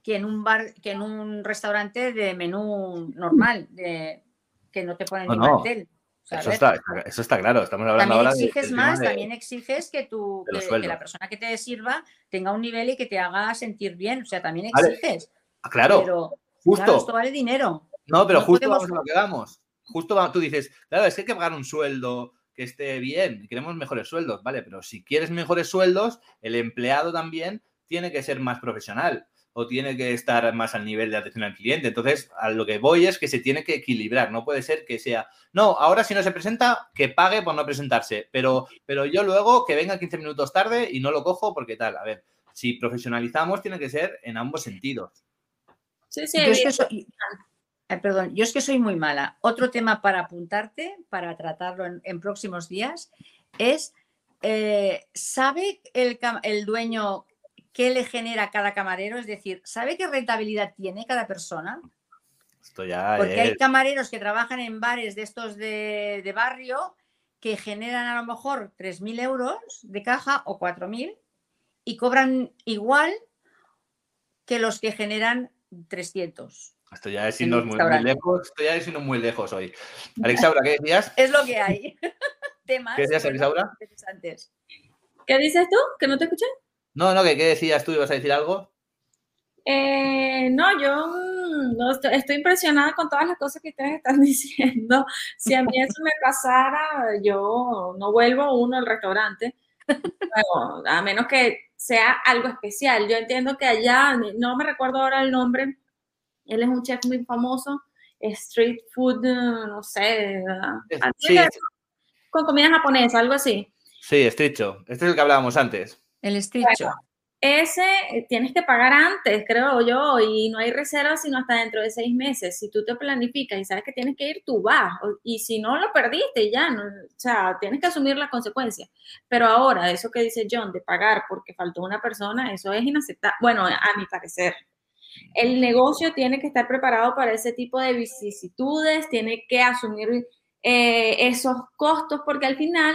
que en un bar, que en un restaurante de menú normal, de, que no te ponen ni mantel. Eso está, eso está, claro, estamos hablando también ahora exiges más, también exiges que, tu, que, la persona que te sirva tenga un nivel y que te haga sentir bien, o sea, también exiges. Ah, claro, pero, justo. esto vale dinero. No, pero justo vamos a lo que vamos. Justo tú dices, claro, es que hay que pagar un sueldo que esté bien, queremos mejores sueldos, ¿vale? Pero si quieres mejores sueldos, el empleado también tiene que ser más profesional o tiene que estar más al nivel de atención al cliente. Entonces, a lo que voy es que se tiene que equilibrar. No puede ser que sea, no, ahora si no se presenta, que pague por no presentarse, pero, pero yo luego que venga 15 minutos tarde y no lo cojo porque tal. A ver, si profesionalizamos, tiene que ser en ambos sentidos. Sí, sí. Yo es que soy, perdón, yo es que soy muy mala. Otro tema para apuntarte, para tratarlo en, próximos días, es, eh, ¿sabe el, el dueño qué le genera cada camarero, es decir, ¿sabe qué rentabilidad tiene cada persona? Esto ya Porque hay camareros que trabajan en bares de estos de, barrio que generan a lo mejor 3.000 euros de caja o 4.000 y cobran igual que los que generan 300. Esto ya es irnos muy, lejos, esto ya es irnos muy lejos hoy. Alexaura, ¿qué decías? es lo que hay. Temas ¿Qué decías, Alexaura? ¿Qué dices tú? ¿Que no te escuché? No, no, ¿qué, decías tú? ¿Ibas a decir algo? Eh, no, yo mm, no, estoy, impresionada con todas las cosas que ustedes están diciendo. Si a mí eso me pasara, yo no vuelvo uno al restaurante, a menos que sea algo especial. Yo entiendo que allá, no me recuerdo ahora el nombre, él es un chef muy famoso, street food, no sé, con comida japonesa, algo así. Sí, estrecho. Este es el que hablábamos antes. El estrecho. ese eh, tienes que pagar antes, creo yo, y no hay reserva sino hasta dentro de seis meses. Si tú te planificas y sabes que tienes que ir, tú vas. Y si no, lo perdiste ya. No, o sea, tienes que asumir las consecuencias. Pero ahora, eso que dice John, de pagar porque faltó una persona, eso es inaceptable. Bueno, a mi parecer. El negocio tiene que estar preparado para ese tipo de vicisitudes, tiene que asumir eh, esos costos, porque al final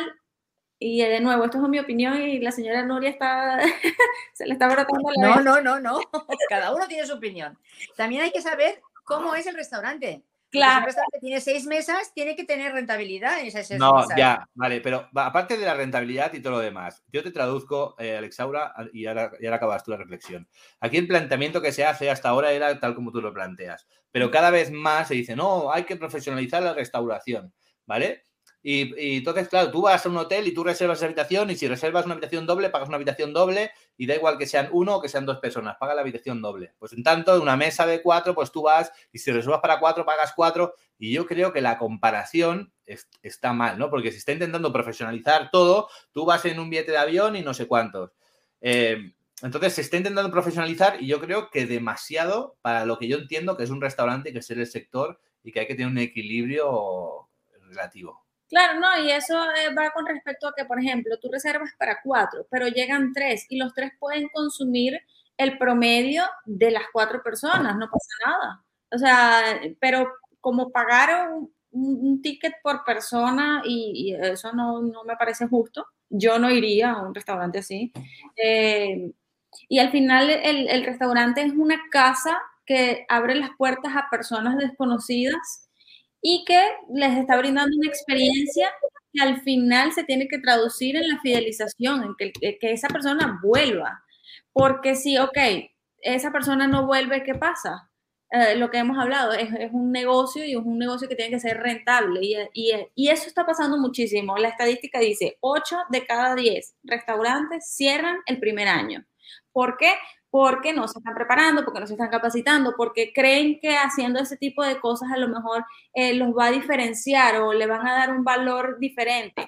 y de nuevo, esto es mi opinión y la señora Nuria está, se le está brotando la No, no, no, no. Cada uno tiene su opinión. También hay que saber cómo es el restaurante. Claro. Si un restaurante tiene seis mesas, tiene que tener rentabilidad en esas seis no, ya, vale, pero aparte de la rentabilidad y todo lo demás, yo te traduzco, eh, Alexaura, y ahora, y ahora acabas tú la reflexión. Aquí el planteamiento que se hace hasta ahora era tal como tú lo planteas, pero cada vez más se dice, no, hay que profesionalizar la restauración, ¿vale? Y, entonces, claro, tú vas a un hotel y tú reservas esa habitación y si reservas una habitación doble, pagas una habitación doble y da igual que sean uno o que sean dos personas, paga la habitación doble. Pues en tanto, una mesa de cuatro, pues tú vas y si reservas para cuatro, pagas cuatro. Y yo creo que la comparación está mal, ¿no? Porque se está intentando profesionalizar todo, tú vas en un billete de avión y no sé cuántos. Eh, entonces se está intentando profesionalizar y yo creo que demasiado para lo que yo entiendo que es un restaurante y que es el sector y que hay que tener un equilibrio relativo. Claro, no, y eso eh, va con respecto a que, por ejemplo, tú reservas para cuatro, pero llegan tres y los tres pueden consumir el promedio de las cuatro personas, no pasa nada. O sea, pero como pagaron un, ticket por persona y, eso no, no, me parece justo, yo no iría a un restaurante así. Eh, y al final el, el restaurante es una casa que abre las puertas a personas desconocidas y que les está brindando una experiencia que al final se tiene que traducir en la fidelización, en que, que esa persona vuelva. Porque si, ok, esa persona no vuelve, ¿qué pasa? Eh, lo que hemos hablado, es, es, un negocio y es un negocio que tiene que ser rentable. Y, y, y, eso está pasando muchísimo. La estadística dice, 8 de cada 10 restaurantes cierran el primer año. ¿Por qué? Porque no se están preparando, porque no se están capacitando, porque creen que haciendo ese tipo de cosas a lo mejor eh, los va a diferenciar o le van a dar un valor diferente.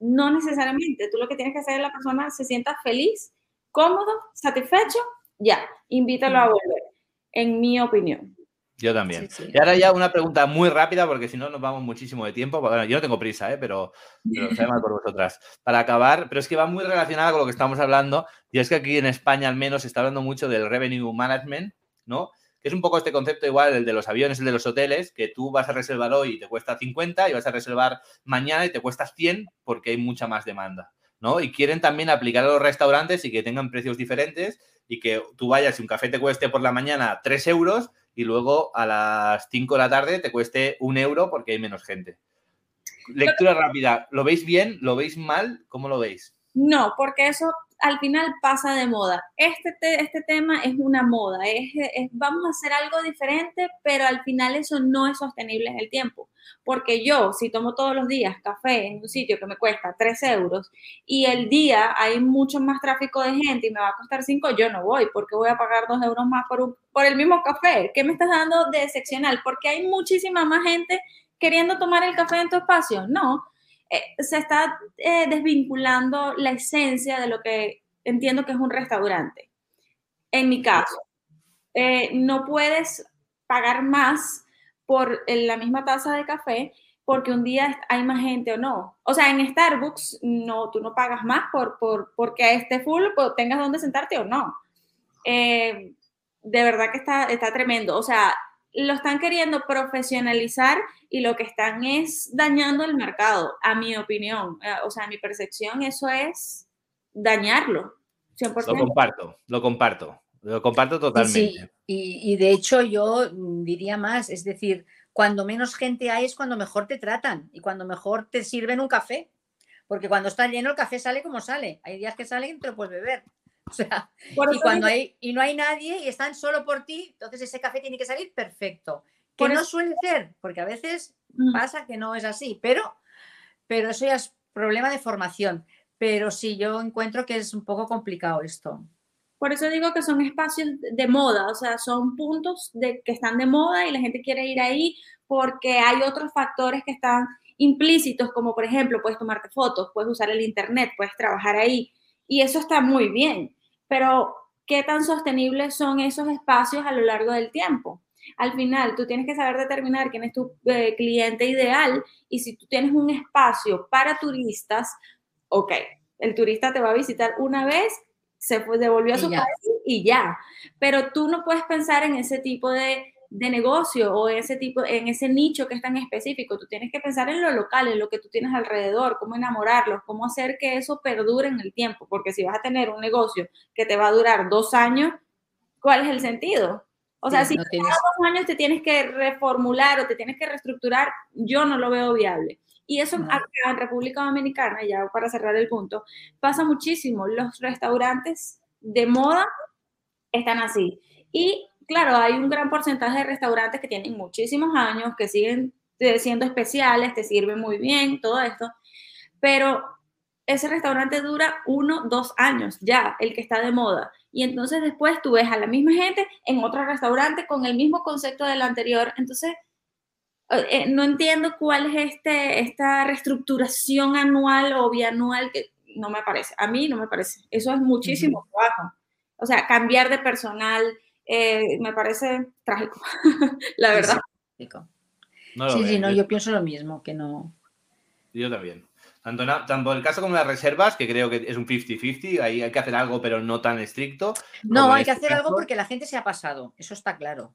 No necesariamente, tú lo que tienes que hacer es que la persona se sienta feliz, cómodo, satisfecho, ya, invítalo a volver, en mi opinión. Yo también. Y ahora ya una pregunta muy rápida, porque si no nos vamos muchísimo de tiempo. Bueno, yo no tengo prisa, ¿eh? pero, pero sé mal por vosotras. Para acabar, pero es que va muy relacionada con lo que estamos hablando, y es que aquí en España al menos se está hablando mucho del revenue management, ¿no? Que es un poco este concepto igual, el de los aviones, el de los hoteles, que tú vas a reservar hoy y te cuesta 50 y vas a reservar mañana y te cuesta 100 porque hay mucha más demanda, ¿no? Y quieren también aplicar a los restaurantes y que tengan precios diferentes y que tú vayas y un café te cueste por la mañana 3 euros y luego a las 5 de la tarde te cueste un euro porque hay menos gente. Lectura rápida, ¿lo veis bien? ¿Lo veis mal? ¿Cómo lo veis? No, porque eso al final pasa de moda. Este, este tema es una moda, vamos a hacer algo diferente, pero al final eso no es sostenible en el tiempo. Porque yo, si tomo todos los días café en un sitio que me cuesta 3 euros y el día hay mucho más tráfico de gente y me va a costar 5, yo no voy, porque voy a pagar 2 euros más por, por el mismo café. ¿Qué me estás dando de excepcional? Porque hay muchísima más gente queriendo tomar el café en tu espacio. No, eh, se está eh, desvinculando la esencia de lo que entiendo que es un restaurante. En mi caso, eh, no puedes pagar más por la misma taza de café porque un día hay más gente o no. O sea, en Starbucks no, tú no pagas más por, por porque esté full, pues, tengas donde sentarte o no. de verdad que está, está tremendo. O sea, lo están queriendo profesionalizar y lo que están es dañando el mercado, a mi opinión. Eh, o sea, a mi percepción, eso es dañarlo. 100%. Lo comparto, lo comparto, lo comparto totalmente. Sí, y, y, de hecho yo diría más, es decir, cuando menos gente hay es cuando mejor te tratan y cuando mejor te sirven un café. Porque cuando está lleno el café sale como sale. Hay días que sale y te lo puedes beber. O sea, y cuando hay, y no hay nadie y están solo por ti, entonces ese café tiene que salir perfecto. Que no suele ser, porque a veces mm. pasa que no es así, pero, pero eso ya es problema de formación. Pero sí, yo encuentro que es un poco complicado esto. Por eso digo que son espacios de moda, o sea, son puntos de, que están de moda y la gente quiere ir ahí porque hay otros factores que están implícitos, como por ejemplo, puedes tomarte fotos, puedes usar el internet, puedes trabajar ahí, y eso está muy bien pero ¿qué tan sostenibles son esos espacios a lo largo del tiempo? Al final, tú tienes que saber determinar quién es tu eh, cliente ideal y si tú tienes un espacio para turistas, ok, el turista te va a visitar una vez, se devolvió a su país y ya. Pero tú no puedes pensar en ese tipo de de negocio o ese tipo, en ese nicho que es tan específico. Tú tienes que pensar en lo local, en lo que tú tienes alrededor, cómo enamorarlos, cómo hacer que eso perdure en el tiempo. Porque si vas a tener un negocio que te va a durar dos años, ¿cuál es el sentido? O sea, si cada dos años te tienes que reformular o te tienes que reestructurar, yo no lo veo viable. Y eso acá en República Dominicana, ya para cerrar el punto, pasa muchísimo. Los restaurantes de moda están así. Y claro, hay un gran porcentaje de restaurantes que tienen muchísimos años, que siguen eh, siendo especiales, te sirven muy bien, todo esto, pero ese restaurante dura uno, dos años ya, el que está de moda. Y entonces después tú ves a la misma gente en otro restaurante con el mismo concepto del anterior. Entonces, eh, eh, no entiendo cuál es este, esta reestructuración anual o bianual que no me parece. A mí no me parece. Eso es muchísimo trabajo. O sea, cambiar de personal, eh, me parece trágico, la verdad. Sí, sí, no, yo pienso lo mismo, que no. Yo también. Tanto, en, tanto el caso como las reservas, que creo que es un 50-50, ahí hay que hacer algo, pero no tan estricto. No, hay que hacer algo porque la gente se ha pasado, eso está claro.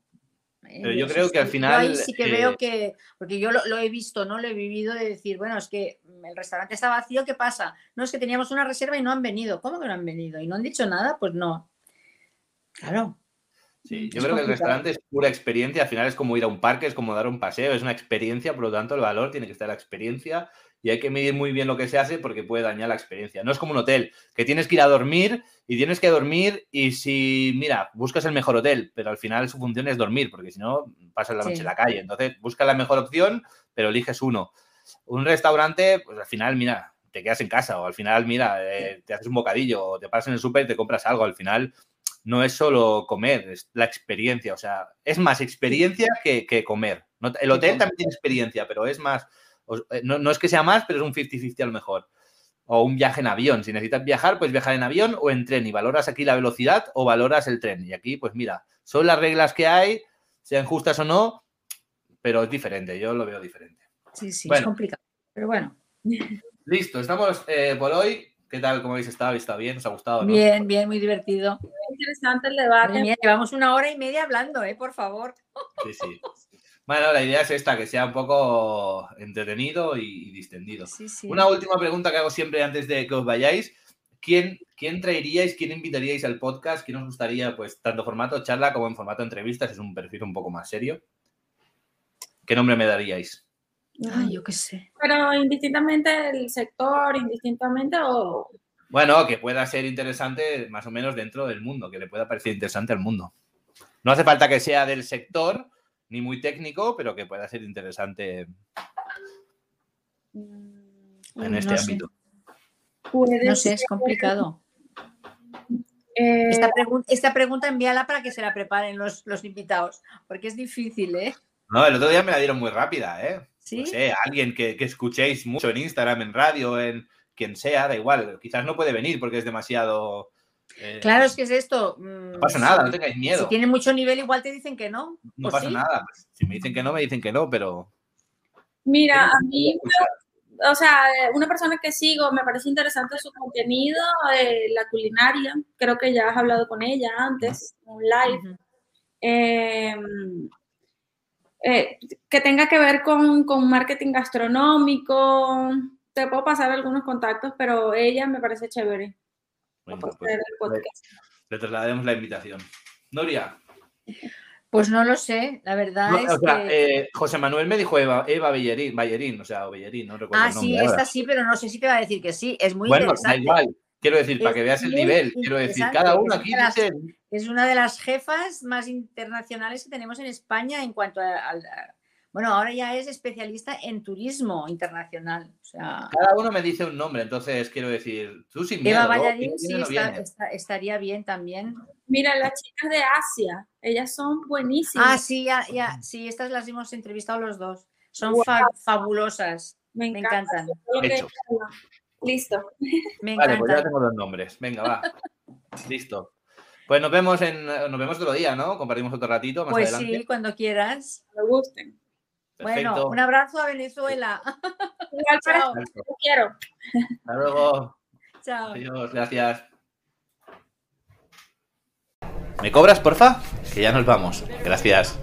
¿eh? Pero yo creo que al final. Yo ahí sí que eh, veo que. Porque yo lo, lo, he visto, ¿no? Lo he vivido de decir, bueno, es que el restaurante está vacío, ¿qué pasa? No, es que teníamos una reserva y no han venido. ¿Cómo que no han venido? ¿Y no han dicho nada? Pues no. Claro. Sí, yo es creo complicado. que el restaurante es pura experiencia, al final es como ir a un parque, es como dar un paseo, es una experiencia, por lo tanto el valor tiene que estar en la experiencia y hay que medir muy bien lo que se hace porque puede dañar la experiencia. No es como un hotel, que tienes que ir a dormir y tienes que dormir y si, mira, buscas el mejor hotel, pero al final su función es dormir, porque si no, pasas la noche sí. en la calle. Entonces, busca la mejor opción, pero eliges uno. Un restaurante, pues al final, mira, te quedas en casa o al final, mira, eh, te haces un bocadillo o te pasas en el súper y te compras algo. Al final, no es solo comer, es la experiencia. O sea, es más experiencia que, que comer. El hotel también tiene experiencia, pero es más, no, no es que sea más, pero es un 50-50 a lo mejor. O un viaje en avión. Si necesitas viajar, pues viajar en avión o en tren. Y valoras aquí la velocidad o valoras el tren. Y aquí, pues mira, son las reglas que hay, sean justas o no, pero es diferente. Yo lo veo diferente. Sí, sí, bueno, es complicado. Pero bueno. Listo, estamos eh, por hoy. ¿Qué tal? ¿Cómo habéis estado? ¿Está bien? ¿Os ha gustado? ¿no? Bien, bien, muy divertido. Muy interesante el debate. Mía, llevamos una hora y media hablando, ¿eh? Por favor. Sí, sí. Bueno, la idea es esta, que sea un poco entretenido y, distendido. Sí, sí. Una última pregunta que hago siempre antes de que os vayáis. ¿Quién, ¿Quién traeríais, quién invitaríais al podcast? ¿Quién os gustaría, pues, tanto formato charla como en formato entrevistas? Es un perfil un poco más serio. ¿Qué nombre me daríais? Ay, yo qué sé. Pero indistintamente el sector, indistintamente o... Bueno, que pueda ser interesante más o menos dentro del mundo, que le pueda parecer interesante al mundo. No hace falta que sea del sector, ni muy técnico, pero que pueda ser interesante en este no ámbito. No sé, es complicado. Eh, esta, esta, pregunta envíala para que se la preparen los, los, invitados, porque es difícil, ¿eh? No, el otro día me la dieron muy rápida, ¿eh? ¿Sí? No sé, alguien que, que escuchéis mucho en Instagram, en radio, en quien sea, da igual. Quizás no puede venir porque es demasiado eh, claro, es que es esto. No pasa nada, no tengáis miedo. Si tiene mucho nivel, igual te dicen que no. No pasa sí? nada. Si me dicen que no, me dicen que no, pero. Mira, a mí, o sea, una persona que sigo, me parece interesante su contenido, eh, la culinaria. Creo que ya has hablado con ella antes, un live. Uh -huh. eh, que tenga que ver con, con marketing gastronómico. Te puedo pasar algunos contactos, pero ella me parece chévere. Bueno, pues, le trasladaremos la invitación. Noria. Pues no lo sé, la verdad no, es o sea, que... eh, José Manuel me dijo Eva, Eva Bellerín, Bellerín, o sea, o Bellerín, no recuerdo Ah, el nombre sí, ahora. esta sí, pero no sé si te va a decir que sí, es muy bueno, interesante. da igual, quiero decir, para que veas el nivel, quiero decir, cada uno aquí las- dice, Es una de las jefas más internacionales que tenemos en España en cuanto a... a- a- bueno, ahora ya es especialista en turismo internacional. O sea, cada uno me dice un nombre, entonces quiero decir, tú sin miedo, Eva ¿Quién sí no está- está- estaría bien también. Mira, las chicas de Asia, ellas son buenísimas. Ah, sí, ya, ya, sí, estas las hemos entrevistado los dos. Son fa- fabulosas. me me encanta. encantan. Listo. Me Vale, pues ya tengo los nombres. Venga, va. Listo. Pues nos vemos en nos vemos otro día, ¿no? Compartimos otro ratito más Pues adelante. sí, cuando quieras. Me gusten. Perfecto. Bueno, un abrazo a Venezuela. Igual para te quiero. Hasta luego. Chao. Adiós, gracias. ¿Me cobras, porfa? Que ya nos vamos. Gracias.